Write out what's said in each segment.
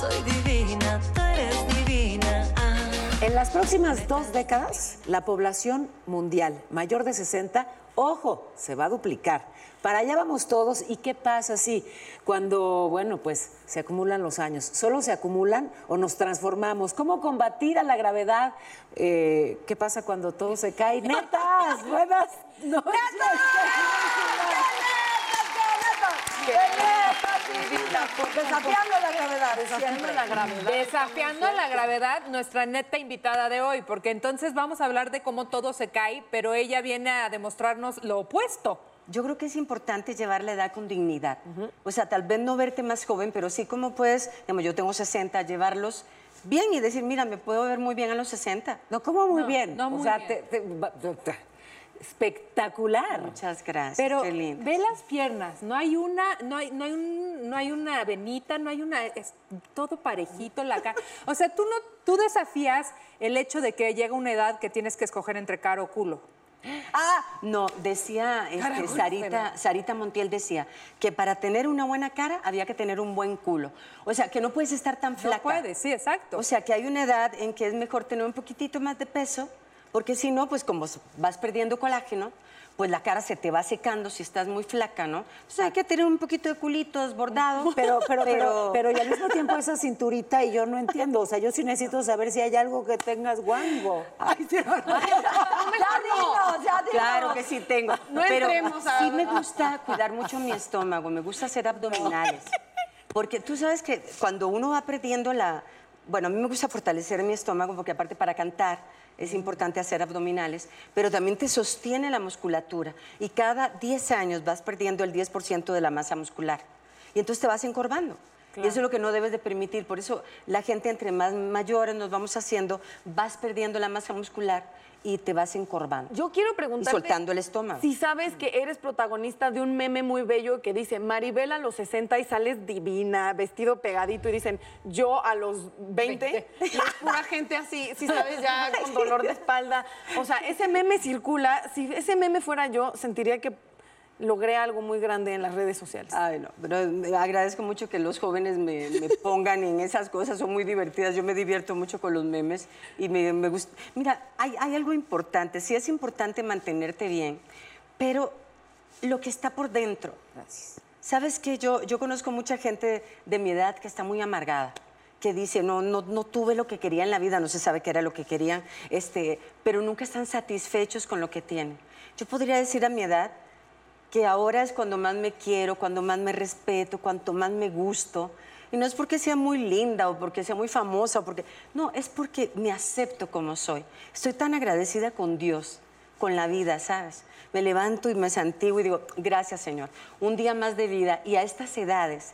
soy divina, tú eres divina. Ah. En las próximas dos décadas, la población mundial mayor de 60, ojo, se va a duplicar. Para allá vamos todos. ¿Y qué pasa si cuando, bueno, pues se acumulan los años? ¿Solo se acumulan o nos transformamos? ¿Cómo combatir a la gravedad? Eh, ¿Qué pasa cuando todo se cae? ¡Netas! ¡Buenas noches! Desafiando la gravedad, desafiando la gravedad. Desafiando la gravedad, nuestra neta invitada de hoy, porque entonces vamos a hablar de cómo todo se cae, pero ella viene a demostrarnos lo opuesto. Yo creo que es importante llevar la edad con dignidad. O sea, tal vez no verte más joven, pero sí como puedes, digamos, yo tengo 60, llevarlos bien y decir, mira, me puedo ver muy bien a los 60. No, como muy No, bien. no o muy sea, bien. te- te- va- te- espectacular. Muchas gracias. Pero qué lindo. ve las piernas, no hay una, no hay, no hay un, no hay una venita, no hay una, es todo parejito la cara. O sea, tú no, tú desafías el hecho de que llega una edad que tienes que escoger entre cara o culo. Ah, no, decía este, Sarita, Sarita Montiel decía que para tener una buena cara había que tener un buen culo. O sea, que no puedes estar tan flaca. No puedes, sí, exacto. O sea, que hay una edad en que es mejor tener un poquitito más de peso, porque si no, pues como vas perdiendo colágeno, pues la cara se te va secando si estás muy flaca, ¿no? Entonces hay que tener un poquito de culitos bordados. Pero, pero, pero, pero, y al mismo tiempo esa cinturita y yo no entiendo. O sea, yo sí necesito saber si hay algo que tengas guango. Ay, sí, no, no. Ya dinos, ya dinos. Claro que sí tengo. No pero entremos a- sí me gusta cuidar mucho mi estómago, me gusta hacer abdominales. Porque tú sabes que cuando uno va perdiendo la... Bueno, a mí me gusta fortalecer mi estómago porque aparte para cantar es importante hacer abdominales, pero también te sostiene la musculatura y cada 10 años vas perdiendo el 10% de la masa muscular y entonces te vas encorvando. Y eso es lo que no debes de permitir. Por eso la gente entre más mayores nos vamos haciendo, vas perdiendo la masa muscular y te vas encorvando. Yo quiero Y preguntarte. soltando el estómago. Si sabes que eres protagonista de un meme muy bello que dice Maribel a los 60 y sales divina, vestido pegadito y dicen yo a los 20 y es pura gente así, si sabes ya con dolor de espalda. O sea, ese meme circula, si ese meme fuera yo, sentiría que logré algo muy grande en las redes sociales. Ay, no, pero agradezco mucho que los jóvenes me, me pongan en esas cosas, son muy divertidas. Yo me divierto mucho con los memes y me, me gusta. Mira, hay, hay algo importante, sí es importante mantenerte bien, pero lo que está por dentro. Sabes que yo, yo conozco mucha gente de mi edad que está muy amargada que dice, no, no, no tuve lo que quería en la vida, no se sabe qué era lo que querían, este, pero nunca están satisfechos con lo que tienen. Yo podría decir a mi edad que ahora es cuando más me quiero, cuando más me respeto, cuanto más me gusto. Y no es porque sea muy linda o porque sea muy famosa, o porque no, es porque me acepto como soy. Estoy tan agradecida con Dios, con la vida, ¿sabes? Me levanto y me santiguo y digo, gracias Señor, un día más de vida y a estas edades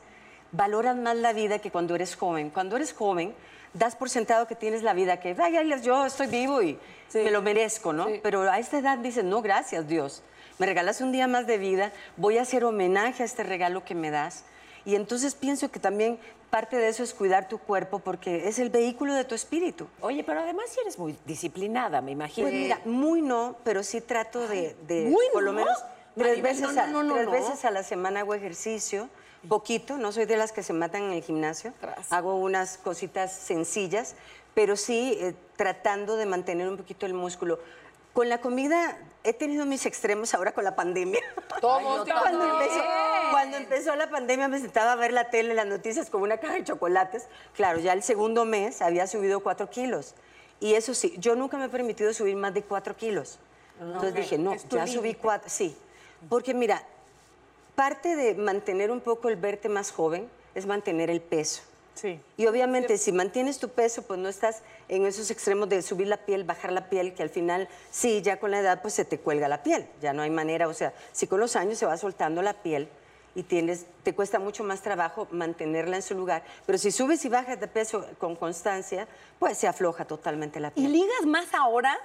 valoras más la vida que cuando eres joven. Cuando eres joven, das por sentado que tienes la vida, que "Ay, ay, yo estoy vivo y me lo merezco, ¿no? Pero a esta edad dices, no, gracias Dios. Me regalas un día más de vida, voy a hacer homenaje a este regalo que me das. Y entonces pienso que también parte de eso es cuidar tu cuerpo porque es el vehículo de tu espíritu. Oye, pero además sí eres muy disciplinada, me imagino. Pues mira, muy no, pero sí trato de, de muy por lo no. menos tres, veces, no, a, no, no, tres veces a la semana hago ejercicio, poquito, no soy de las que se matan en el gimnasio, hago unas cositas sencillas, pero sí eh, tratando de mantener un poquito el músculo. Con la comida he tenido mis extremos ahora con la pandemia. Todos, cuando, empezó, cuando empezó la pandemia me sentaba a ver la tele, las noticias con una caja de chocolates. Claro, ya el segundo mes había subido cuatro kilos. Y eso sí, yo nunca me he permitido subir más de cuatro kilos. Entonces dije, no, ya subí cuatro. Sí, porque mira, parte de mantener un poco el verte más joven es mantener el peso. Sí. Y obviamente si mantienes tu peso, pues no estás en esos extremos de subir la piel, bajar la piel, que al final, sí, ya con la edad, pues se te cuelga la piel. Ya no hay manera, o sea, si con los años se va soltando la piel y tienes, te cuesta mucho más trabajo mantenerla en su lugar. Pero si subes y bajas de peso con constancia, pues se afloja totalmente la ¿Y piel. ligas más ahora?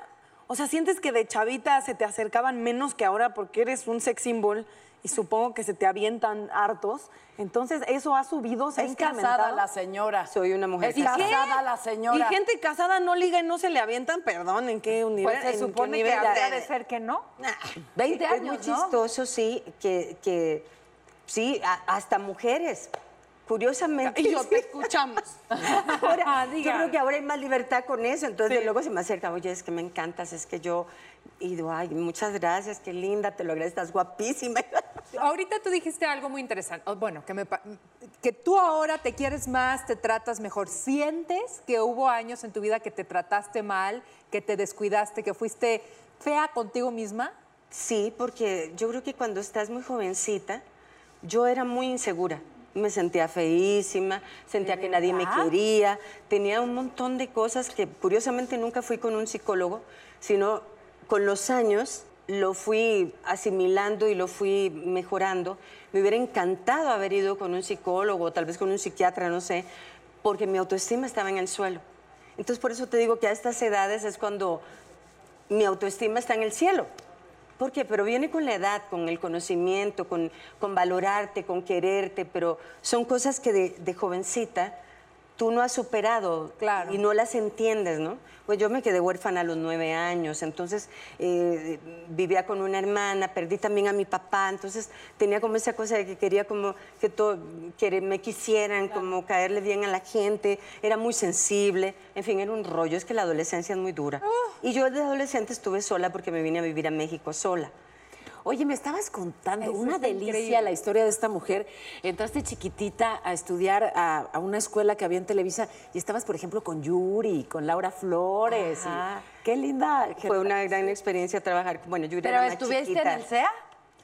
O sea, ¿sientes que de chavita se te acercaban menos que ahora porque eres un sex symbol y supongo que se te avientan hartos? Entonces, ¿eso ha subido? ¿Se ha Es incrementado? casada la señora. Soy una mujer Es ¿Y casada. qué? la señora. Y gente casada no liga y no se le avientan, perdón, ¿en qué nivel? Pues se en supone qué que habría de ser que no. 20 es muy años, ¿no? chistoso, sí, que, que sí, a- hasta mujeres curiosamente... Y yo te escuchamos. Ahora, yo Diga. creo que ahora hay más libertad con eso, entonces luego se me acerca, oye, es que me encantas, es que yo... Y digo, ay, muchas gracias, qué linda, te lo agradezco, estás guapísima. Ahorita tú dijiste algo muy interesante. Bueno, que, me que tú ahora te quieres más, te tratas mejor. ¿Sientes que hubo años en tu vida que te trataste mal, que te descuidaste, que fuiste fea contigo misma? Sí, porque yo creo que cuando estás muy jovencita, yo era muy insegura. Me sentía feísima, sentía que nadie me quería, tenía un montón de cosas que curiosamente nunca fui con un psicólogo, sino con los años lo fui asimilando y lo fui mejorando. Me hubiera encantado haber ido con un psicólogo, tal vez con un psiquiatra, no sé, porque mi autoestima estaba en el suelo. Entonces por eso te digo que a estas edades es cuando mi autoestima está en el cielo. ¿Por qué? Pero viene con la edad, con el conocimiento, con, con valorarte, con quererte, pero son cosas que de, de jovencita tú no has superado Claro. y no las entiendes, ¿no? Pues yo me quedé huérfana a los nueve años, entonces eh, vivía con una hermana, perdí también a mi papá, entonces tenía como esa cosa de que quería como que, todo, que me quisieran, como caerle bien a la gente, era muy sensible, en fin, era un rollo, es que la adolescencia es muy dura. Y yo de adolescente estuve sola porque me vine a vivir a México sola. Oye, me estabas contando Eso una delicia increíble. la historia de esta mujer. Entraste chiquitita a estudiar a, a una escuela que había en Televisa y estabas, por ejemplo, con Yuri, con Laura Flores. y- Ajá. qué linda. Fue una gran experiencia trabajar. Bueno, ¿Pero era más estuviste chiquita. en el CEA?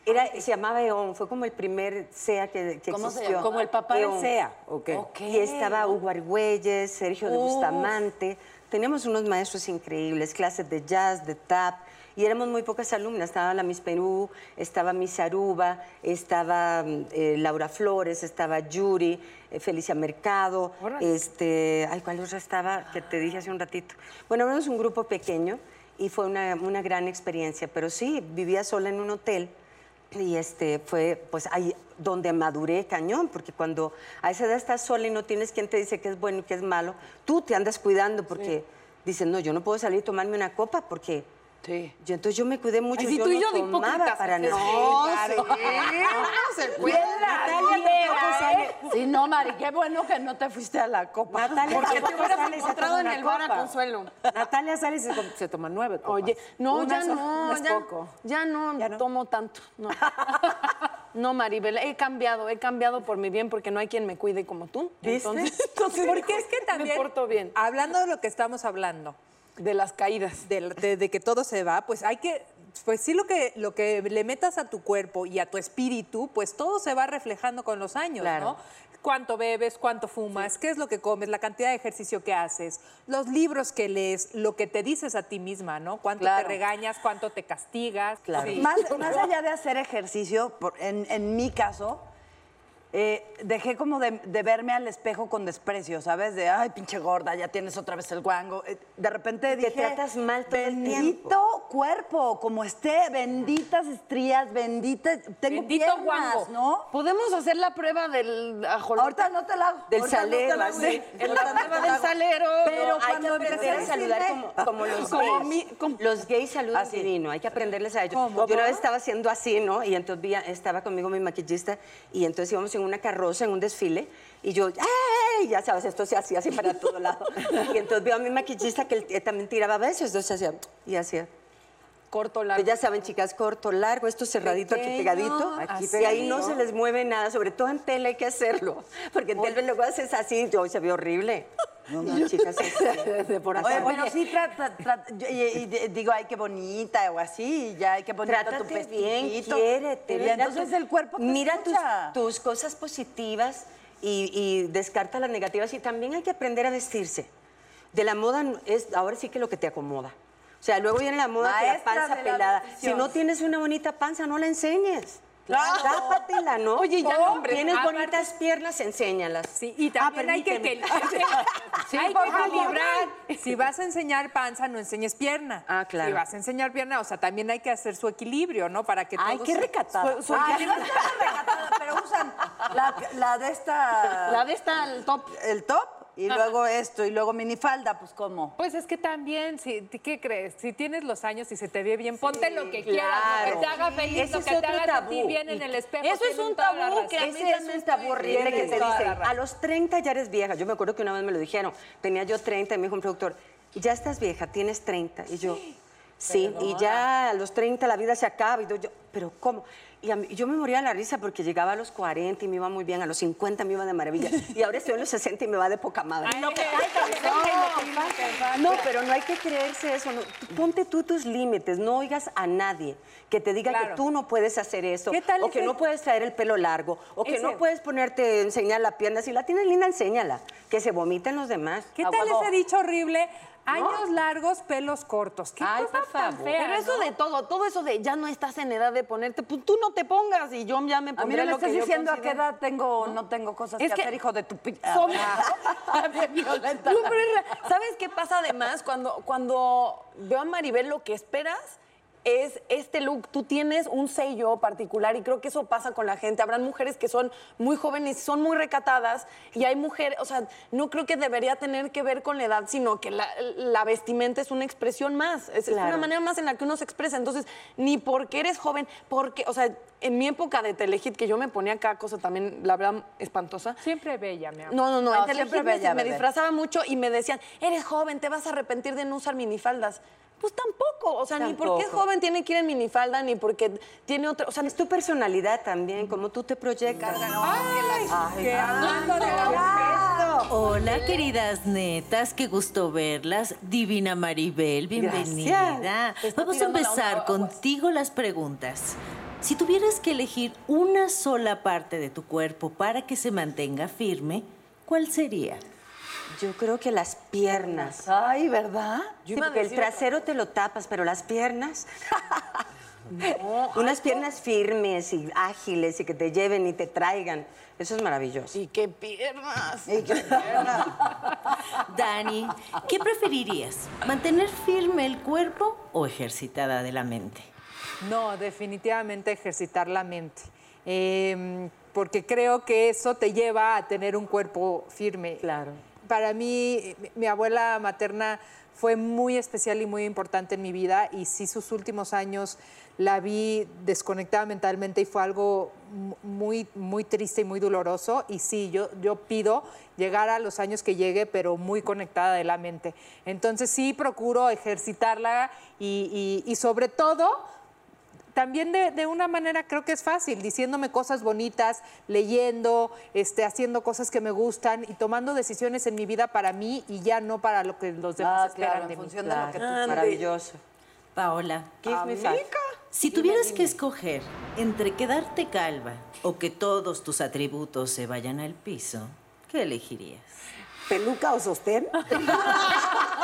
Era, se llamaba EON, fue como el primer SEA que, que ¿Cómo se existió. Como el papá del SEA. Ok. Ok. Y estaba Hugo Argüelles, Sergio de Bustamante. Teníamos unos maestros increíbles, clases de jazz, de tap. Y éramos muy pocas alumnas. Estaba la Miss Perú, estaba Miss Aruba, estaba mm, eh, Laura Flores, estaba Yuri, eh, Felicia Mercado. Este, ay, ¿cuál otra estaba? Que te dije hace un ratito. Bueno, éramos un grupo pequeño y fue una, una gran experiencia. Pero sí, vivía sola en un hotel. Y este fue, pues ahí donde maduré cañón, porque cuando a esa edad estás sola y no tienes quien te dice qué es bueno y qué es malo, tú te andas cuidando porque dices, no, yo no puedo salir y tomarme una copa porque... Sí. Yo, entonces yo me cuidé mucho, Ay, yo tú y no yo de tomaba hipócritas. para Sí, nada. claro. se cuida. Sí, no, Mari, qué bueno que no te fuiste a la copa. Natalia Porque te hubieras encontrado toma en el bar a. Consuelo. Natalia sale y se, se toma nueve copas. Oye, no, Una ya sola, no, es ya, poco. ya no, ¿Ya no? tomo tanto. No. no, Maribel, he cambiado, he cambiado por mi bien porque no hay quien me cuide como tú. Entonces, entonces Porque es que también, me porto bien. hablando de lo que estamos hablando, De las caídas. de, de- de que todo se va, pues hay que, pues sí lo que, lo que le metas a tu cuerpo y a tu espíritu, pues todo se va reflejando con los años, Claro. ¿no? Cuánto bebes, cuánto fumas, qué es lo que comes, la cantidad de ejercicio que haces, los libros que lees, lo que te dices a ti misma, ¿no? Cuánto te regañas, cuánto te castigas. Claro. Sí. Más, más allá de hacer ejercicio, por- en, en mi caso, eh, dejé como de, de verme al espejo con desprecio, ¿sabes? De, ay, pinche gorda, ya tienes otra vez el guango. Eh, De repente Te dije... tratas mal todo el Bendito cuerpo, como esté, benditas estrías, bendita... Tengo Bendito piernas, guango. ¿no? Podemos hacer la prueba del ajolote. Ahorita no te la hago. Del ahorita no te salero, la hago. así. En la no te prueba del salero. Pero hay cuando que empecé aprender a saludar como, como los Como gays. mi- como- Los gays saludan Así. divino, hay que aprenderles a ellos. Yo una vez estaba haciendo así, ¿no? Y entonces estaba conmigo mi maquillista y entonces íbamos en una carroza, en un desfile, y yo, ¡ay! Ya sabes, esto se hacía así para todo lado. Y entonces vi a mi maquillista que él, también tiraba besos, entonces hacía, y hacía. Corto, Pues largo. ya saben, chicas, corto, largo, esto cerradito aquí Pequeño, pegadito. aquí y ahí no se les mueve nada, sobre todo en tele hay que hacerlo. Porque en tele luego haces así, yo se ve horrible. No, no, chicas, es- de por Oye, pero sí, trata, trata- yo- y, y de- digo, ay, qué bonita, o así, y ya, ay, qué bonito tu Trátate bien, vestidito. quiérete. Y mira entonces tu- el cuerpo te Mira tus, tus cosas positivas y, y descarta las negativas. Y también hay que aprender a vestirse. De la moda es ahora sí que lo que te acomoda. O sea, luego viene la moda que la panza de la pelada. Si no tienes una bonita panza, no la enseñes. Tápatela, ¿no? Oye, ya, O hombre, Tienes aparte- bonitas piernas, enséñalas. Sí, y también hay que, que- Sí, hay por que favor. equilibrar. Si vas a enseñar panza, no enseñes pierna. Ah, claro. Si vas a enseñar pierna, o sea, también hay que hacer su equilibrio, ¿no? Para que Ay, qué recatada. su- su Ay, equilibrio- no recatada, pero usan la, la de esta... La de esta, el top. el top y luego esto, y luego minifalda, pues ¿cómo? Pues es que también, si, ¿qué crees? Si tienes los años y se te ve bien, ponte lo que quieras, lo que te haga feliz, Ese lo es que te haga tabú. sentir bien en el espejo. Eso es un tabú que a mí Ese es un tabú horrible que te dicen, a los 30 ya eres vieja. Yo me acuerdo que una vez me lo dijeron, tenía yo 30 y me dijo un productor, ya estás vieja, tienes 30. Y yo, sí, y ya a los 30 la vida se acaba. Y yo, pero ¿cómo? Y a mí- yo me moría de la risa porque llegaba a los 40 y me iba muy bien, a los 50 me iba de maravilla. Y ahora estoy en los 60 y me va de poca madre. Que pase. No, pero no hay que creerse eso. no. Ponte tú tus límites, no oigas a nadie que te diga Claro. que tú no puedes hacer eso, ¿Qué tal o que no puedes traer el pelo largo, o que Ese- no puedes ponerte, enseñar la pierna. Si la tienes linda, enséñala. Que se vomiten los demás. ¿Qué A tal ese dicho horrible? Años largos, pelos cortos. ¿Qué Ay, cosa por tan favor. fea, Pero eso ¿no? de todo, todo eso de ya no estás en edad de ponerte, pues tú no te pongas y yo ya me A mí pondré no me lo que estás yo diciendo a qué considero. edad tengo o no tengo cosas Es que, que hacer, hijo de tu pi... Ah, bien violenta. No, pero es real. ¿Sabes qué pasa además? Cuando, cuando veo a Maribel, lo que esperas es este look. Tú tienes un sello particular y creo que eso pasa con la gente. Habrán mujeres que son muy jóvenes y son muy recatadas y hay mujeres, o sea, no creo que debería tener que ver con la edad, sino que la, la vestimenta es una expresión más. Es, es una manera más en la que uno se expresa. Entonces, ni porque eres joven, porque, o sea, en mi época de Telehit, que yo me ponía acá cosa también, la verdad, espantosa. Siempre bella, mi amor. No, no, no, No, en Telehit me, bella, me disfrazaba mucho y me decían, eres joven, te vas a arrepentir de no usar minifaldas. Pues tampoco, o sea, ni porque es joven tiene que ir en minifalda, ni porque tiene otra, o sea, Es tu personalidad también, como tú te proyectas. Que hablando de la Hola, queridas netas, qué gusto verlas. Divina Maribel, bienvenida. Vamos a empezar contigo las preguntas. Si tuvieras que elegir una sola parte de tu cuerpo para que se mantenga firme, ¿cuál sería? Yo creo que las piernas. Ay, ¿verdad? Sí, iba a porque el trasero te lo tapas, pero las piernas. Unas piernas firmes y ágiles y que te lleven y te traigan. Eso es maravilloso. y qué piernas. Y qué Dani, ¿qué preferirías? ¿Mantener firme el cuerpo o ejercitada de la mente? No, definitivamente ejercitar la mente. Eh, porque creo que eso te lleva a tener un cuerpo firme. Claro. Para mí, mi- abuela materna fue muy especial y muy importante en mi vida y sí sus últimos años la vi desconectada mentalmente y fue algo mu- muy, muy triste y muy doloroso. Y sí, yo, yo pido llegar a los años que llegue, pero muy conectada de la mente. Entonces sí procuro ejercitarla y, y- y sobre todo también de, de una manera creo que es fácil, diciéndome cosas bonitas, leyendo, este, haciendo cosas que me gustan y tomando decisiones en mi vida para mí y ya no para lo que los demás Ah, esperan claro, de en mí. función de lo que tú... Maravilloso. Paola, five. si tuvieras que escoger entre quedarte calva o que todos tus atributos se vayan al piso, ¿qué elegirías? ¿Peluca o sostén?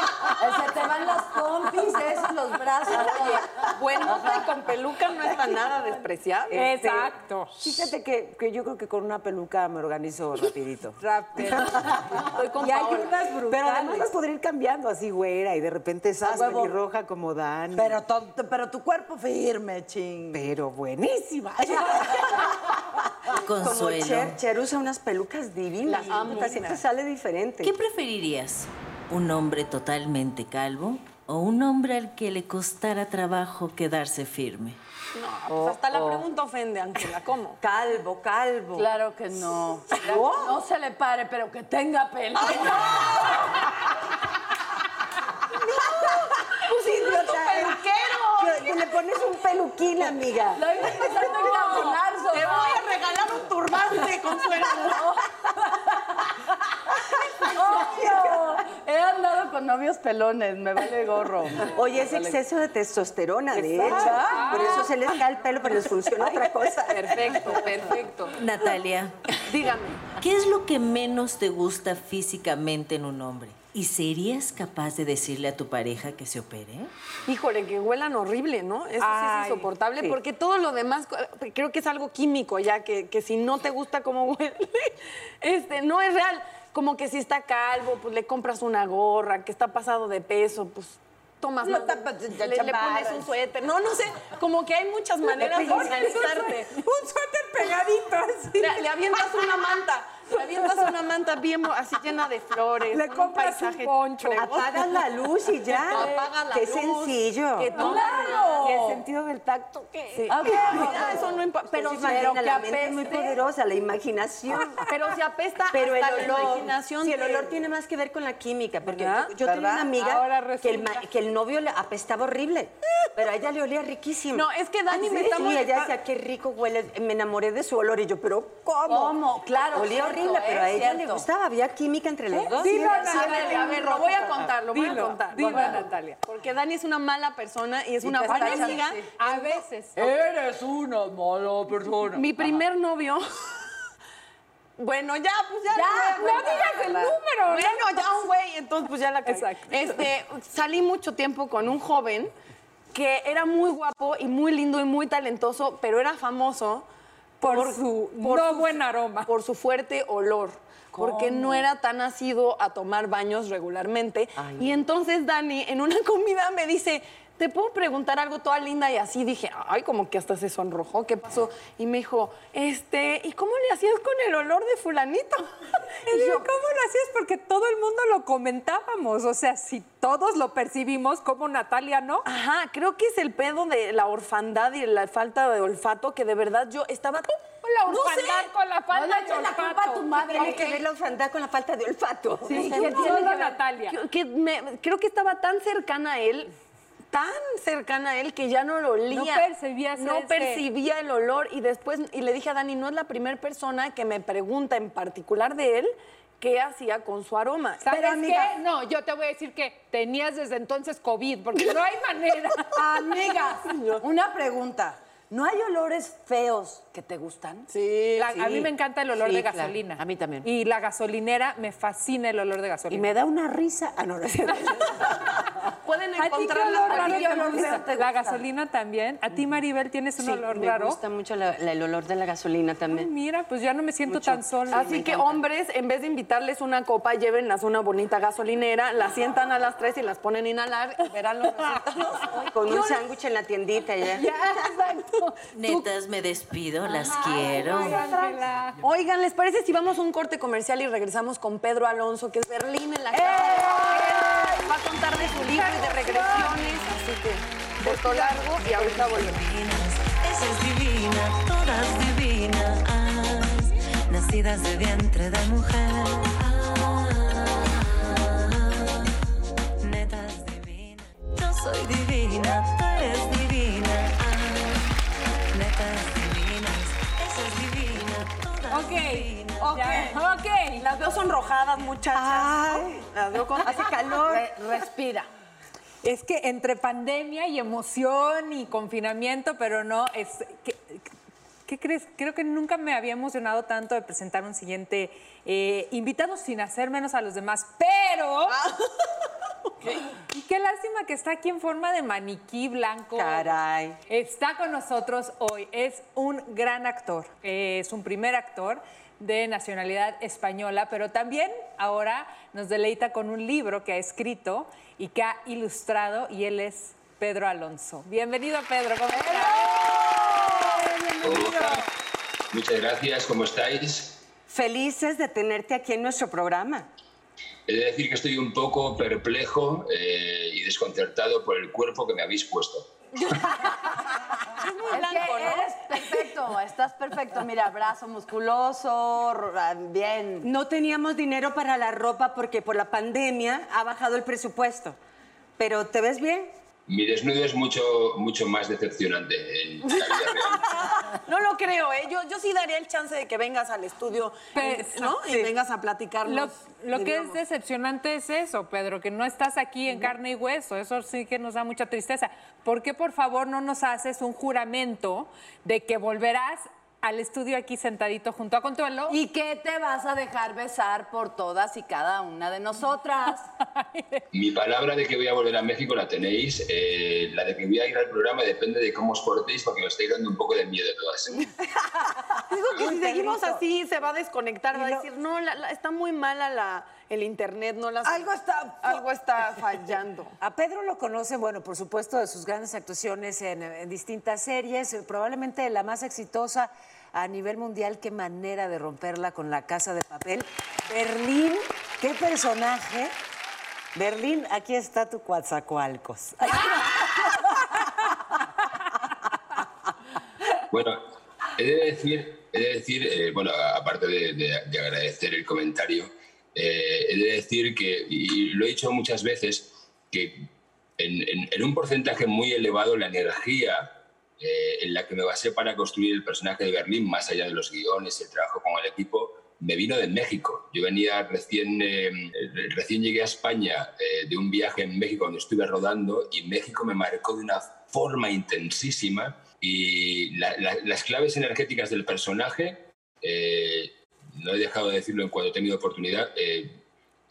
Se te van las pompis, esos, los brazos. Oye, bueno, y con peluca no está nada despreciable. Este, Exacto. Fíjate que, que yo creo que con una peluca me organizo rapidito. Rápido. Estoy con Y hay unas brutales. Pero además las podría ir cambiando así, güera, y de repente esas huevo. roja como Dan. Pero, pero tu cuerpo firme, ching. pero buenísima. Como Consuelo, Cher, Cher usa unas pelucas divinas. La amo. Siempre sale diferente. ¿qué preferirías? ¿Un hombre totalmente calvo o un hombre al que le costara trabajo quedarse firme? No, pues hasta la pregunta ofende, Ángela, ¿cómo? Calvo, calvo. Claro que no. No se le pare, pero que tenga pelo. Pues idiota. Que- que le pones un peluquín, amiga. Lo iba empezando a encaminar, Te voy a regalar un turbante, Consuelo. Obvio. He andado con novios pelones, me vale gorro. Oye, es exceso de testosterona, de Exacto. hecho. Por eso se les cae el pelo, pero les funciona otra cosa. Perfecto, perfecto. Natalia, Dígame. ¿qué es lo que menos te gusta físicamente en un hombre? ¿Y serías capaz de decirle a tu pareja que se opere? Híjole, que huelan horrible, ¿no? Eso sí es insoportable sí. porque todo lo demás creo que es algo químico ya, que, que si no te gusta cómo huele, este, no es real. Como que si está calvo, pues le compras una gorra, que está pasado de peso, pues tomas más- tapas de le, le pones un suéter. No, no sé, como que hay muchas maneras de organizarte. Un suéter pegadito así. Le, le avientas una manta, avientas una manta bien así llena de flores. Le con compras un paisaje poncho. Apagas la luz y ya. Apagas la Qué luz, sencillo. que todo- ¡Claro! Y el sentido del tacto, ¿qué? Sí. Eso no importa. Pero, Sí, pero que la mente es muy poderosa, la imaginación. Pero se apesta Pero el hasta la olor, imaginación. sí, el olor tiene más que ver con la química, porque ¿Verdad? yo, yo tenía una amiga que el, que novio le apestaba horrible, pero a ella le olía riquísimo. No, es que Dani ¿Ah, me sí? está Sí, muy- ella decía, qué rico huele, me enamoré de su olor, y yo, pero ¿cómo? ¿Cómo? Claro, Olía horrible, ¿eh? pero a ella le gustaba, había química entre los dos. Dilo, A Natalia. ver, a ver, lo voy a contar, lo voy a contar. dilo, Natalia. Porque Dani es una mala persona y es una buena amiga. sí. A veces. Eres una mala persona. Mi primer novio. Bueno, ya, pues ya. Ya, no, No digas el número. Bueno, ya un güey, entonces pues ya la. Exacto. Este, salí mucho tiempo con un joven que era muy guapo y muy lindo y muy talentoso, pero era famoso Por su no buen aroma. Por su fuerte olor. Porque no era tan asido a tomar baños regularmente. Y entonces Dani, en una comida, me dice, ¿te puedo preguntar algo toda linda? Y así dije, ay, como que hasta se sonrojó, ¿qué pasó? Y me dijo, este, ¿y cómo le hacías con el olor de fulanito? Y yo, ¿cómo lo hacías? Porque todo el mundo lo comentábamos. O sea, si todos lo percibimos, como Natalia no? Ajá, creo que es el pedo de la orfandad y la falta de olfato que de verdad yo estaba... La No sé. orfandad con la falta No de eches la culpa a olfato. tu madre. Tiene que ver la orfandad con la falta de olfato. Sí, ¿Qué que tiene solo que ver? Natalia. Que, que me- creo que estaba tan cercana a él, tan cercana a él que ya no lo olía. No percibías No ese- percibía el olor y después, y le dije a Dani, no es la primera persona que me pregunta en particular de él qué hacía con su aroma. ¿Sabes Pero, amiga- qué? No, yo te voy a decir que tenías desde entonces COVID, porque no hay manera. Amigas, una pregunta. ¿No hay olores feos que te gustan? Sí, La- A mí me encanta el olor Sí, de claro. gasolina. A mí también. Y la gasolinera, me fascina el olor de Y gasolina. me da una risa. Ah, no, no. Pueden ¿A ti qué encontrar olor la raro qué te olor La gasolina también. ¿A ti, Maribel, tienes un Sí, olor me raro? gusta mucho la- la- el olor de la gasolina Ay, también. mira, pues ya no me siento tan sola. Así que hombres, en vez de invitarles una copa, llévenlas a una bonita gasolinera, las sientan a las tres y las ponen a inhalar y verán los resultados. Con un sándwich en la tiendita ya. Exacto. Netas, me despido, las quiero. Oigan, ¿les parece si vamos a un corte comercial y regresamos con Pedro Alonso, que es Berlín en la casa? Él Va a contar de su libro y de regresiones, así que corto largo y ahorita volvemos. Ella es divina, todas divinas, nacidas de vientre de mujer. Netas divinas, yo soy divina, tú eres Ok. Ok, ok. Las veo sonrojadas, muchachas. Las veo con... Hace calor. Re- respira. Es que entre pandemia y emoción y confinamiento, pero no, es... ¿qué, qué crees? Creo que nunca me había emocionado tanto de presentar un siguiente eh, invitado sin hacer menos a los demás, pero... Y qué lástima que está aquí en forma de maniquí blanco. Caray. Está con nosotros hoy. Es un gran actor. Es un primer actor de nacionalidad española, pero también ahora nos deleita con un libro que ha escrito y que ha ilustrado y él es Pedro Alonso. Bienvenido, Pedro. ¿Cómo estás? Hola. Muchas gracias, ¿cómo estáis? Felices de tenerte aquí en nuestro programa. He de decir que estoy un poco perplejo eh, y desconcertado por el cuerpo que me habéis puesto. Es que eres perfecto, estás perfecto. Mira, brazo musculoso, bien. No teníamos dinero para la ropa porque por la pandemia ha bajado el presupuesto. Pero ¿te ves bien? Mi desnudo es mucho, mucho más decepcionante en la vida real. No lo creo, ¿eh? Yo, yo sí daría el chance de que vengas al estudio, Pe- ¿no? Y vengas a Lo, platicarnos. lo que es decepcionante es eso, Pedro, que no estás aquí en carne y hueso. Eso sí que nos da mucha tristeza. ¿Por qué, por favor, no nos haces un juramento de que volverás al estudio aquí sentadito junto a Contuelo? ¿Y que te vas a dejar besar por todas y cada una de nosotras? Mi palabra de que voy a volver a México la tenéis. eh, la de que voy a ir al programa depende de cómo os portéis porque me estáis dando un poco de miedo todas. Digo que si seguimos así se va a desconectar, va a decir, no, la- la- está muy mala la, el internet, no las... Algo está- Algo está fallando. A Pedro lo conocen, bueno, por supuesto, de sus grandes actuaciones en, en distintas series. Probablemente la más exitosa a nivel mundial, qué manera de romperla con la casa de papel. Berlín, qué personaje. Berlín, aquí está tu Coatzacoalcos. Bueno, he de decir, he de decir eh, bueno, aparte de, de- de agradecer el comentario, eh, he de decir que, y lo he dicho muchas veces, que en un porcentaje muy elevado la energía eh, en la que me basé para construir el personaje de Berlín, más allá de los guiones, el trabajo con el equipo, me vino de México. Yo venía recién, eh, recién llegué a España eh, de un viaje en México donde estuve rodando y México me marcó de una forma intensísima y la- la- las claves energéticas del personaje, eh, no he dejado de decirlo en cuanto he tenido oportunidad, eh,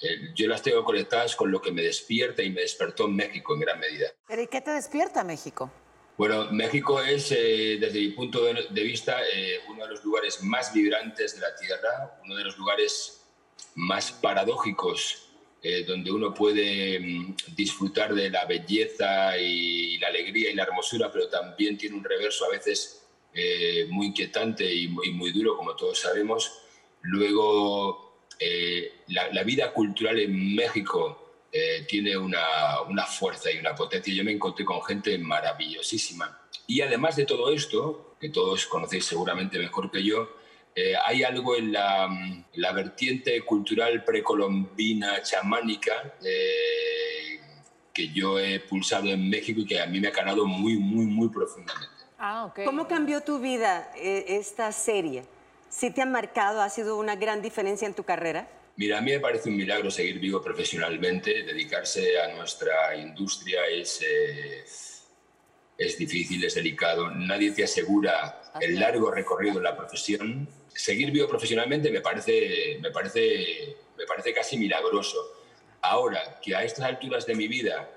eh, yo las tengo conectadas con lo que me despierta y me despertó en México en gran medida. Pero ¿y qué te despierta México? Bueno, México es, eh, desde mi punto de, vista, eh, uno de los lugares más vibrantes de la Tierra, uno de los lugares más paradójicos, eh, donde uno puede mm, disfrutar de la belleza y la alegría y la hermosura, pero también tiene un reverso a veces muy inquietante y muy, muy duro, como todos sabemos. Luego, la vida cultural en México eh, tiene una, una fuerza y una potencia. Yo me encontré con gente maravillosísima. Y además de todo esto, que todos conocéis seguramente mejor que yo, eh, hay algo en la, la vertiente cultural precolombina, chamánica, eh, que yo he pulsado en México y que a mí me ha calado muy, muy, muy profundamente. Ah, ok. ¿Cómo cambió tu vida eh, esta serie? ¿Sí te ha marcado? ¿Ha sido una gran diferencia en tu carrera? Mira, a mí me parece un milagro seguir vivo profesionalmente. Dedicarse a nuestra industria es, eh, es difícil, es delicado. Nadie te asegura el largo recorrido en la profesión. Seguir vivo profesionalmente me parece, me parece, me parece casi milagroso. Ahora, que a estas alturas de mi vida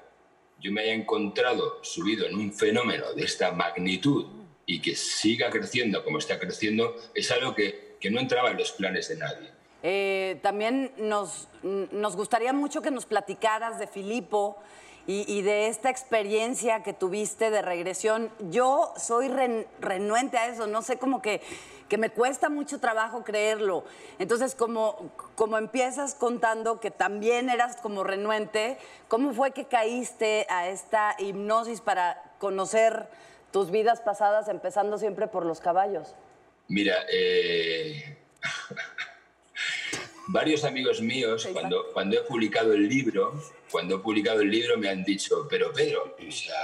yo me haya encontrado subido en un fenómeno de esta magnitud y que siga creciendo como está creciendo, es algo que, que no entraba en los planes de nadie. Eh, también nos, nos gustaría mucho que nos platicaras de Filipo y, de esta experiencia que tuviste de regresión. Yo soy ren- renuente a eso, no sé, como que, que me cuesta mucho trabajo creerlo. Entonces, como, como empiezas contando que también eras como renuente, ¿cómo fue que caíste a esta hipnosis para conocer tus vidas pasadas, empezando siempre por los caballos? Mira, eh, varios amigos míos, cuando, cuando he publicado el libro, cuando he publicado el libro me han dicho, pero Pedro, o sea,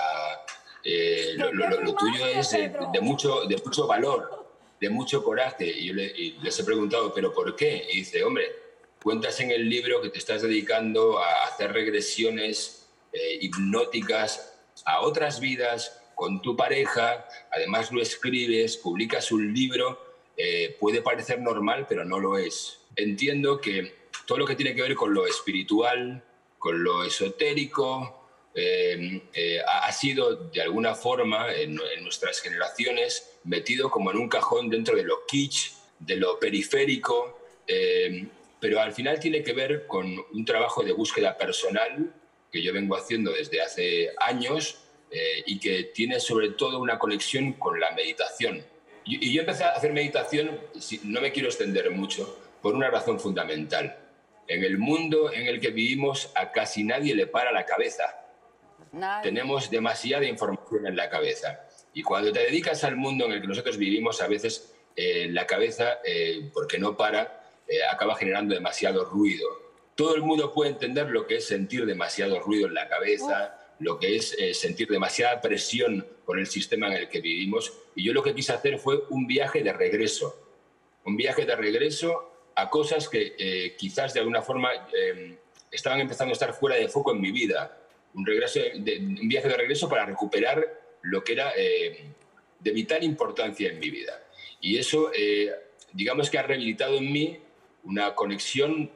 eh, lo, lo- lo- lo tuyo es eh, de, mucho, de mucho valor, de mucho coraje. Y yo le- y les he preguntado, ¿pero por qué? Y dice, hombre, cuentas en el libro que te estás dedicando a hacer regresiones eh, hipnóticas a otras vidas con tu pareja, además lo escribes, publicas un libro, eh, puede parecer normal, pero no lo es. Entiendo que todo lo que tiene que ver con lo espiritual, con lo esotérico, eh, eh, ha sido de alguna forma en, nuestras generaciones metido como en un cajón dentro de lo kitsch, de lo periférico, eh, pero al final tiene que ver con un trabajo de búsqueda personal que yo vengo haciendo desde hace años eh, y que tiene sobre todo una conexión con la meditación. Y, y yo empecé a hacer meditación, si- no me quiero extender mucho, por una razón fundamental. En el mundo en el que vivimos a casi nadie le para la cabeza. Nadie. Tenemos demasiada información en la cabeza. Y cuando te dedicas al mundo en el que nosotros vivimos, a veces eh, la cabeza, eh, porque no para, eh, acaba generando demasiado ruido. Todo el mundo puede entender lo que es sentir demasiado ruido en la cabeza, lo que es eh, sentir demasiada presión por el sistema en el que vivimos. Y yo lo que quise hacer fue un viaje de regreso. Un viaje de regreso a cosas que eh, quizás de alguna forma eh, estaban empezando a estar fuera de foco en mi vida. Un, regreso de- un viaje de regreso para recuperar lo que era eh, de vital importancia en mi vida. Y eso, eh, digamos que ha rehabilitado en mí una conexión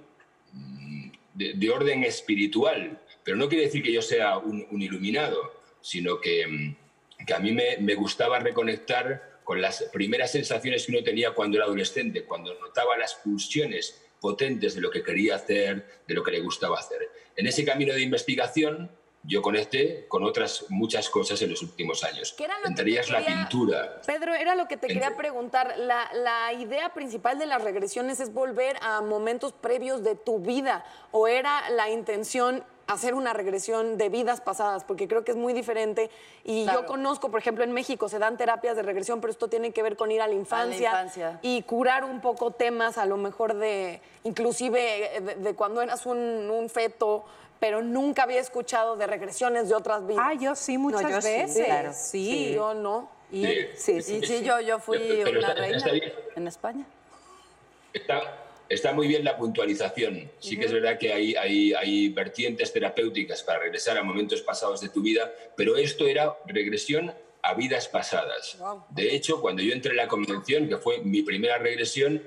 mm, de, de orden espiritual. Pero no quiere decir que yo sea un, un iluminado, sino que, mm, que a mí me, me gustaba reconectar con las primeras sensaciones que uno tenía cuando era adolescente, cuando notaba las pulsiones potentes de lo que quería hacer, de lo que le gustaba hacer. En ese camino de investigación yo conecté con otras muchas cosas en los últimos años. ¿Qué era lo que Entre te ellas la quería- pintura. Pedro, era lo que te quería Entre- preguntar. La, la idea principal de las regresiones es volver a momentos previos de tu vida o era la intención hacer una regresión de vidas pasadas, porque creo que es muy diferente. Y yo conozco, por ejemplo, en México se dan terapias de regresión, pero esto tiene que ver con ir a la infancia, infancia. y curar un poco temas a lo mejor de, inclusive eh, de, de cuando eras un, un feto, pero nunca había escuchado de regresiones de otras vidas. Ah, yo sí, muchas yo sí, veces. claro. Sí. Yo no. Y, Sí. sí, sí, yo, yo fui Pero una está- reina está en España. Está, está muy bien la puntualización. Sí que es verdad que hay, hay, hay vertientes terapéuticas para regresar a momentos pasados de tu vida, pero esto era regresión a vidas pasadas. De hecho, cuando yo entré en la convención, que fue mi primera regresión,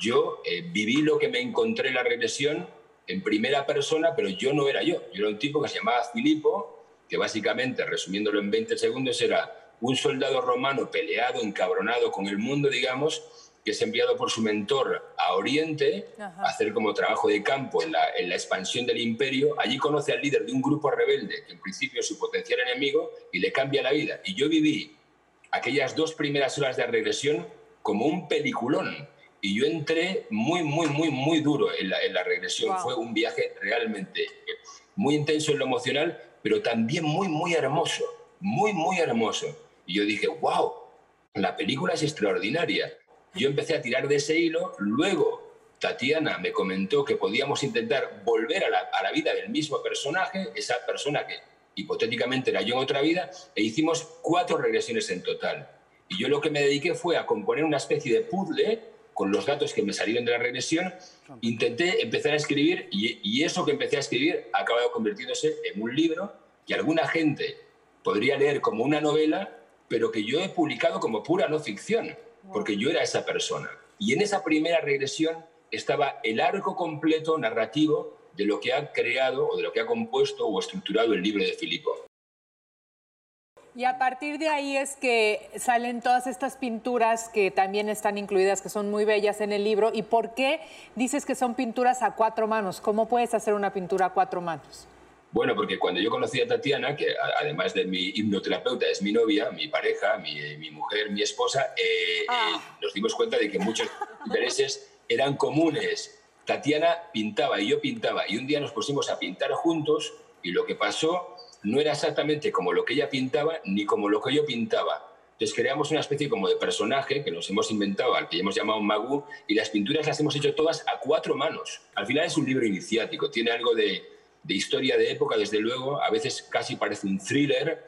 yo eh, viví lo que me encontré en la regresión en primera persona, pero yo no era yo. Yo era un tipo que se llamaba Filipo, que básicamente, resumiéndolo en 20 segundos, era un soldado romano peleado, encabronado con el mundo, digamos, que es enviado por su mentor a Oriente a hacer como trabajo de campo en la, en la expansión del imperio. Allí conoce al líder de un grupo rebelde, que en principio es su potencial enemigo, y le cambia la vida. Y yo viví aquellas dos primeras horas de regresión como un peliculón. Y yo entré muy, muy, muy, muy duro en la, en la regresión. Fue un viaje realmente muy intenso en lo emocional, pero también muy, muy hermoso. Muy, muy hermoso. Y yo dije, wow, la película es extraordinaria. Yo empecé a tirar de ese hilo, luego Tatiana me comentó que podíamos intentar volver a la, vida del mismo personaje, esa persona que hipotéticamente era yo en otra vida, e hicimos cuatro regresiones en total. Y yo lo que me dediqué fue a componer una especie de puzzle con los datos que me salieron de la regresión, intenté empezar a escribir y, y eso que empecé a escribir ha acabado convirtiéndose en un libro que alguna gente podría leer como una novela, pero que yo he publicado como pura no ficción, porque yo era esa persona. Y en esa primera regresión estaba el arco completo narrativo de lo que ha creado o de lo que ha compuesto o estructurado el libro de Filipo. Y a partir de ahí es que salen todas estas pinturas que también están incluidas, que son muy bellas en el libro. ¿Y por qué dices que son pinturas a cuatro manos? ¿Cómo puedes hacer una pintura a cuatro manos? Bueno, porque cuando yo conocí a Tatiana, que además de mi hipnoterapeuta es mi novia, mi pareja, mi, mi mujer, mi esposa, eh, eh, nos dimos cuenta de que muchos intereses eran comunes. Tatiana pintaba y yo pintaba y un día nos pusimos a pintar juntos y lo que pasó no era exactamente como lo que ella pintaba ni como lo que yo pintaba. Entonces creamos una especie como de personaje que nos hemos inventado, al que hemos llamado Magu, y las pinturas las hemos hecho todas a cuatro manos. Al final es un libro iniciático, tiene algo de, de historia de época, desde luego, a veces casi parece un thriller,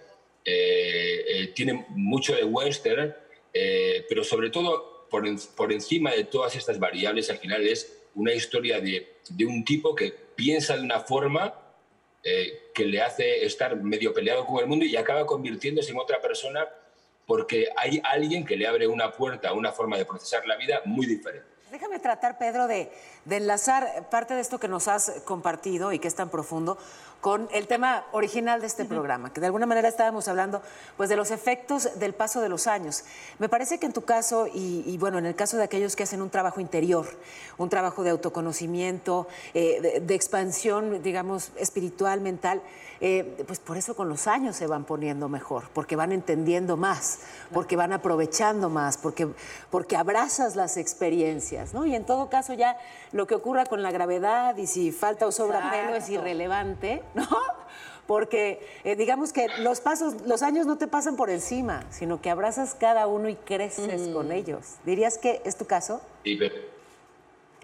eh, eh, tiene mucho de western, eh, pero sobre todo por, en- por encima de todas estas variables, al final es una historia de, de un tipo que piensa de una forma eh, que le hace estar medio peleado con el mundo y acaba convirtiéndose en otra persona porque hay alguien que le abre una puerta una forma de procesar la vida muy diferente. Déjame tratar, Pedro, de, enlazar parte de esto que nos has compartido y que es tan profundo con el tema original de este programa, que de alguna manera estábamos hablando pues, de los efectos del paso de los años. Me parece que en tu caso, y, y, bueno, en el caso de aquellos que hacen un trabajo interior, un trabajo de autoconocimiento, eh, de, de expansión, digamos, espiritual, mental, eh, pues por eso con los años se van poniendo mejor, porque van entendiendo más, porque van aprovechando más, porque, porque abrazas las experiencias, ¿no? Y en todo caso ya lo que ocurra con la gravedad y si falta o sobra pelo es irrelevante, ¿no? Porque eh, digamos que los pasos, los años no te pasan por encima, sino que abrazas cada uno y creces con ellos. ¿Dirías que es tu caso? Sí, pero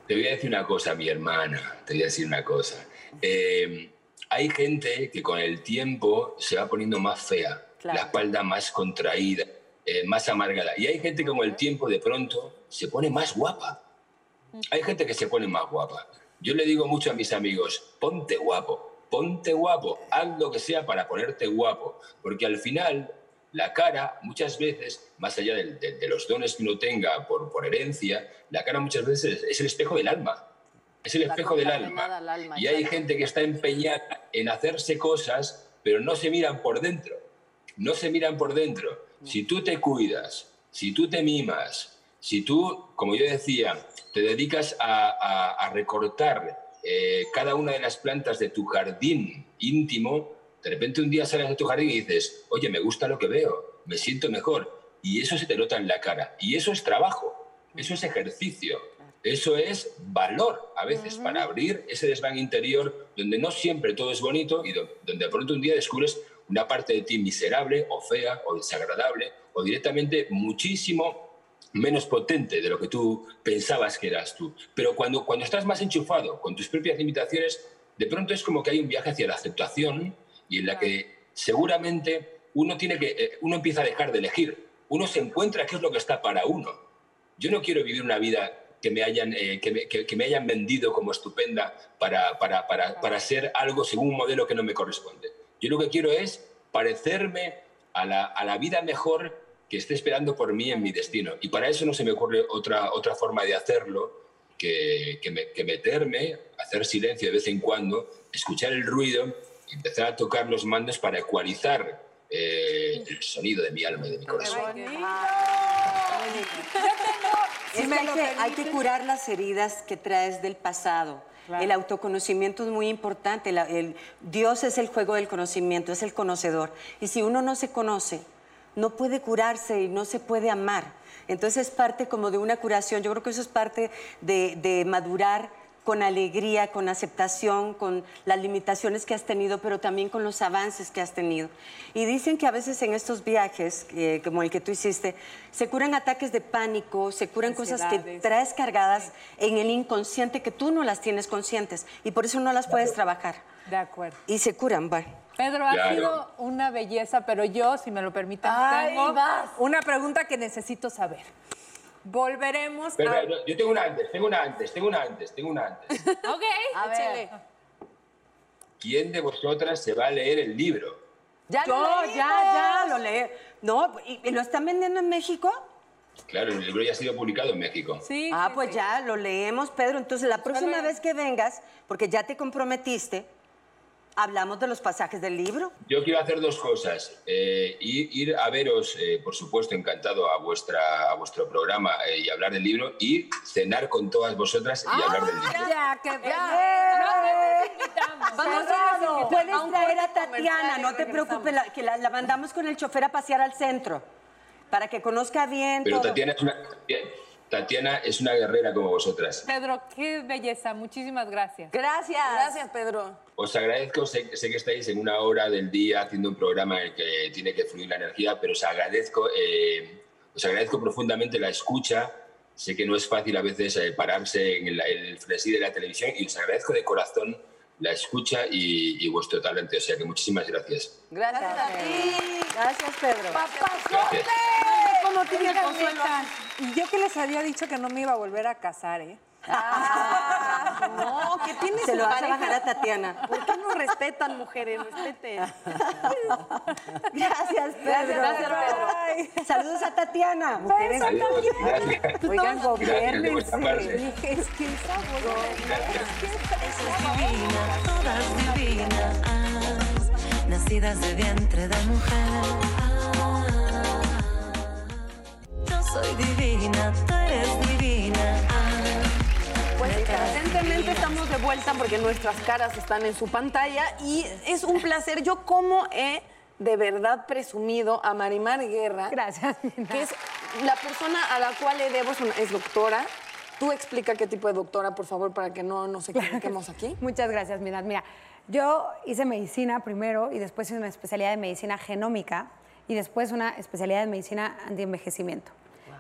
te voy a decir una cosa, mi hermana, te voy a decir una cosa. Eh, hay gente que con el tiempo se va poniendo más fea, la espalda más contraída, eh, más amargada. Y hay gente que con el tiempo de pronto se pone más guapa. Hay gente que se pone más guapa. Yo le digo mucho a mis amigos, ponte guapo, ponte guapo, haz lo que sea para ponerte guapo, porque al final la cara muchas veces, más allá de, de- de los dones que uno tenga por, por herencia, la cara muchas veces es, el espejo del alma. Es el La espejo del alma. al alma, Y hay gente que está empeñada en hacerse cosas, pero no se miran por dentro. No se miran por dentro. Si tú te cuidas, si tú te mimas, si tú, como yo decía, te dedicas a, a- a recortar eh, cada una de las plantas de tu jardín íntimo, De repente un día sales de tu jardín y dices, oye, me gusta lo que veo, me siento mejor. Y eso se te nota en la cara. Y eso es trabajo, eso es ejercicio, eso es valor a veces para abrir ese desván interior donde no siempre todo es bonito y do- donde de pronto un día descubres una parte de ti miserable o fea o desagradable o directamente muchísimo menos potente de lo que tú pensabas que eras tú. Pero cuando, cuando estás más enchufado con tus propias limitaciones, de pronto es como que hay un viaje hacia la aceptación y en la que seguramente uno, tiene que, eh, uno empieza a dejar de elegir. Uno se encuentra qué es lo que está para uno. Yo no quiero vivir una vida que me hayan, eh, que me, que- que me hayan vendido como estupenda para, para, para, para ser algo según un modelo que no me corresponde. Yo lo que quiero es parecerme a la, a la vida mejor que esté esperando por mí en mi destino. Y para eso no se me ocurre otra, otra forma de hacerlo que, que, me- que meterme, hacer silencio de vez en cuando, escuchar el ruido y empezar a tocar los mandos para ecualizar eh, el sonido de mi alma y de mi corazón. Me que hay, que, hay que curar las heridas que traes del pasado. El autoconocimiento es muy importante. La- el- Dios es el juego del conocimiento, es el conocedor. Y si uno no se conoce, no puede curarse y no se puede amar. Entonces es parte como de una curación. Yo creo que eso es parte de, de madurar con alegría, con aceptación, con las limitaciones que has tenido, pero también con los avances que has tenido. Y dicen que a veces en estos viajes, eh, como el que tú hiciste, se curan ataques de pánico, se curan cosas que traes cargadas en el inconsciente que tú no las tienes conscientes y por eso no las puedes trabajar. De acuerdo. Y se curan, va. Pedro, ha Claro. sido una belleza, pero yo, si me lo permiten, Ay, tengo vas. una pregunta que necesito saber. Volveremos Pero, a... pero, yo tengo una antes, tengo una antes, tengo una antes, tengo una antes. Ok, A ver. ¿Quién de vosotras se va a leer el libro? Ya Yo, lo ya, leímos. ya, lo leí. No, ¿y, y lo están vendiendo en México? Claro, el libro ya ha sido publicado en México. Sí, ah, sí, pues sí. ya, lo leemos, Pedro. Entonces, la próxima vez que vengas, porque ya te comprometiste, hablamos de los pasajes del libro. Yo quiero hacer dos cosas. Eh, ir, ir a veros, eh, por supuesto, encantado a, vuestra, a vuestro programa eh, y hablar del libro, y cenar con todas vosotras y hablar del libro. Ya, que Vamos a Puedes a traer a Tatiana, no te preocupes, la- que la, la mandamos con el chofer a pasear al centro, para que conozca bien Pero todo. Tatiana es, una, Tatiana es una guerrera como vosotras. Pedro, qué belleza. Muchísimas gracias. Gracias. Gracias, Pedro. Os agradezco, sé, sé que estáis en una hora del día haciendo un programa en el que tiene que fluir la energía, pero os agradezco, eh, os agradezco profundamente la escucha. Sé que no es fácil a veces eh, pararse en el, el frenesí de la televisión y os agradezco de corazón la escucha y, y vuestro talento. O sea que muchísimas gracias. Gracias a ti. Gracias, Pedro. Gracias. ¿Cómo tiene consuelo? Y yo que les había dicho que no me iba a volver a casar, ¿eh? No, ¿qué tienes Se su lo vas a bajar a Tatiana. ¿Por qué no respetan, mujeres? Respeten. Gracias, Pedro. Gracias, Pedro. Saludos a Tatiana. Mujeres. Gracias. oigan, gobiernense. Es que esa Divina, todas divinas, nacidas de vientre de mujer. Yo soy divina, tú eres divina. Evidentemente estamos de vuelta porque nuestras caras están en su pantalla y es un placer. Yo como he de verdad presumido a Marimar Guerra, Gracias. que es la persona a la cual le debo, es, doctora. Tú explica qué tipo de doctora, por favor, para que no nos equivoquemos aquí. Muchas gracias, Mirat. Mira, yo hice medicina primero y después hice una especialidad de medicina genómica y después una especialidad de medicina antienvejecimiento.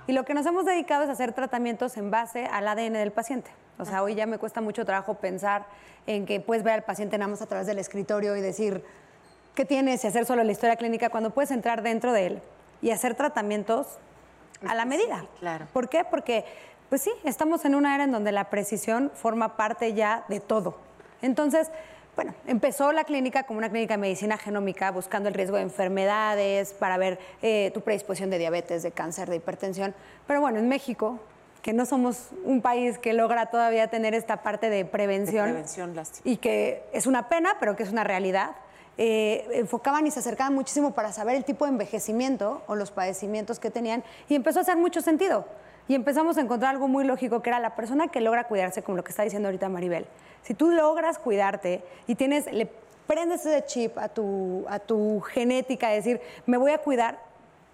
Y lo que nos hemos dedicado es hacer tratamientos en base al ADN del paciente. O sea, hoy ya me cuesta mucho trabajo pensar en que puedes ver al paciente nada más a través del escritorio y decir qué tienes y hacer solo la historia clínica cuando puedes entrar dentro de él y hacer tratamientos a la medida. claro. ¿Por qué? Porque, pues sí, estamos en una era en donde la precisión forma parte ya de todo. Entonces, bueno, empezó la clínica como una clínica de medicina genómica, buscando el riesgo de enfermedades, para ver eh, tu predisposición de diabetes, de cáncer, de hipertensión. Pero bueno, en México, que no somos un país que logra todavía tener esta parte de prevención, De prevención, lástima. y que es una pena, pero que es una realidad, eh, enfocaban y se acercaban muchísimo para saber el tipo de envejecimiento o los padecimientos que tenían y empezó a hacer mucho sentido. Y empezamos a encontrar algo muy lógico, que era la persona que logra cuidarse, como lo que está diciendo ahorita Maribel. Si tú logras cuidarte y tienes, le prendes ese chip a tu, a tu genética, decir, me voy a cuidar,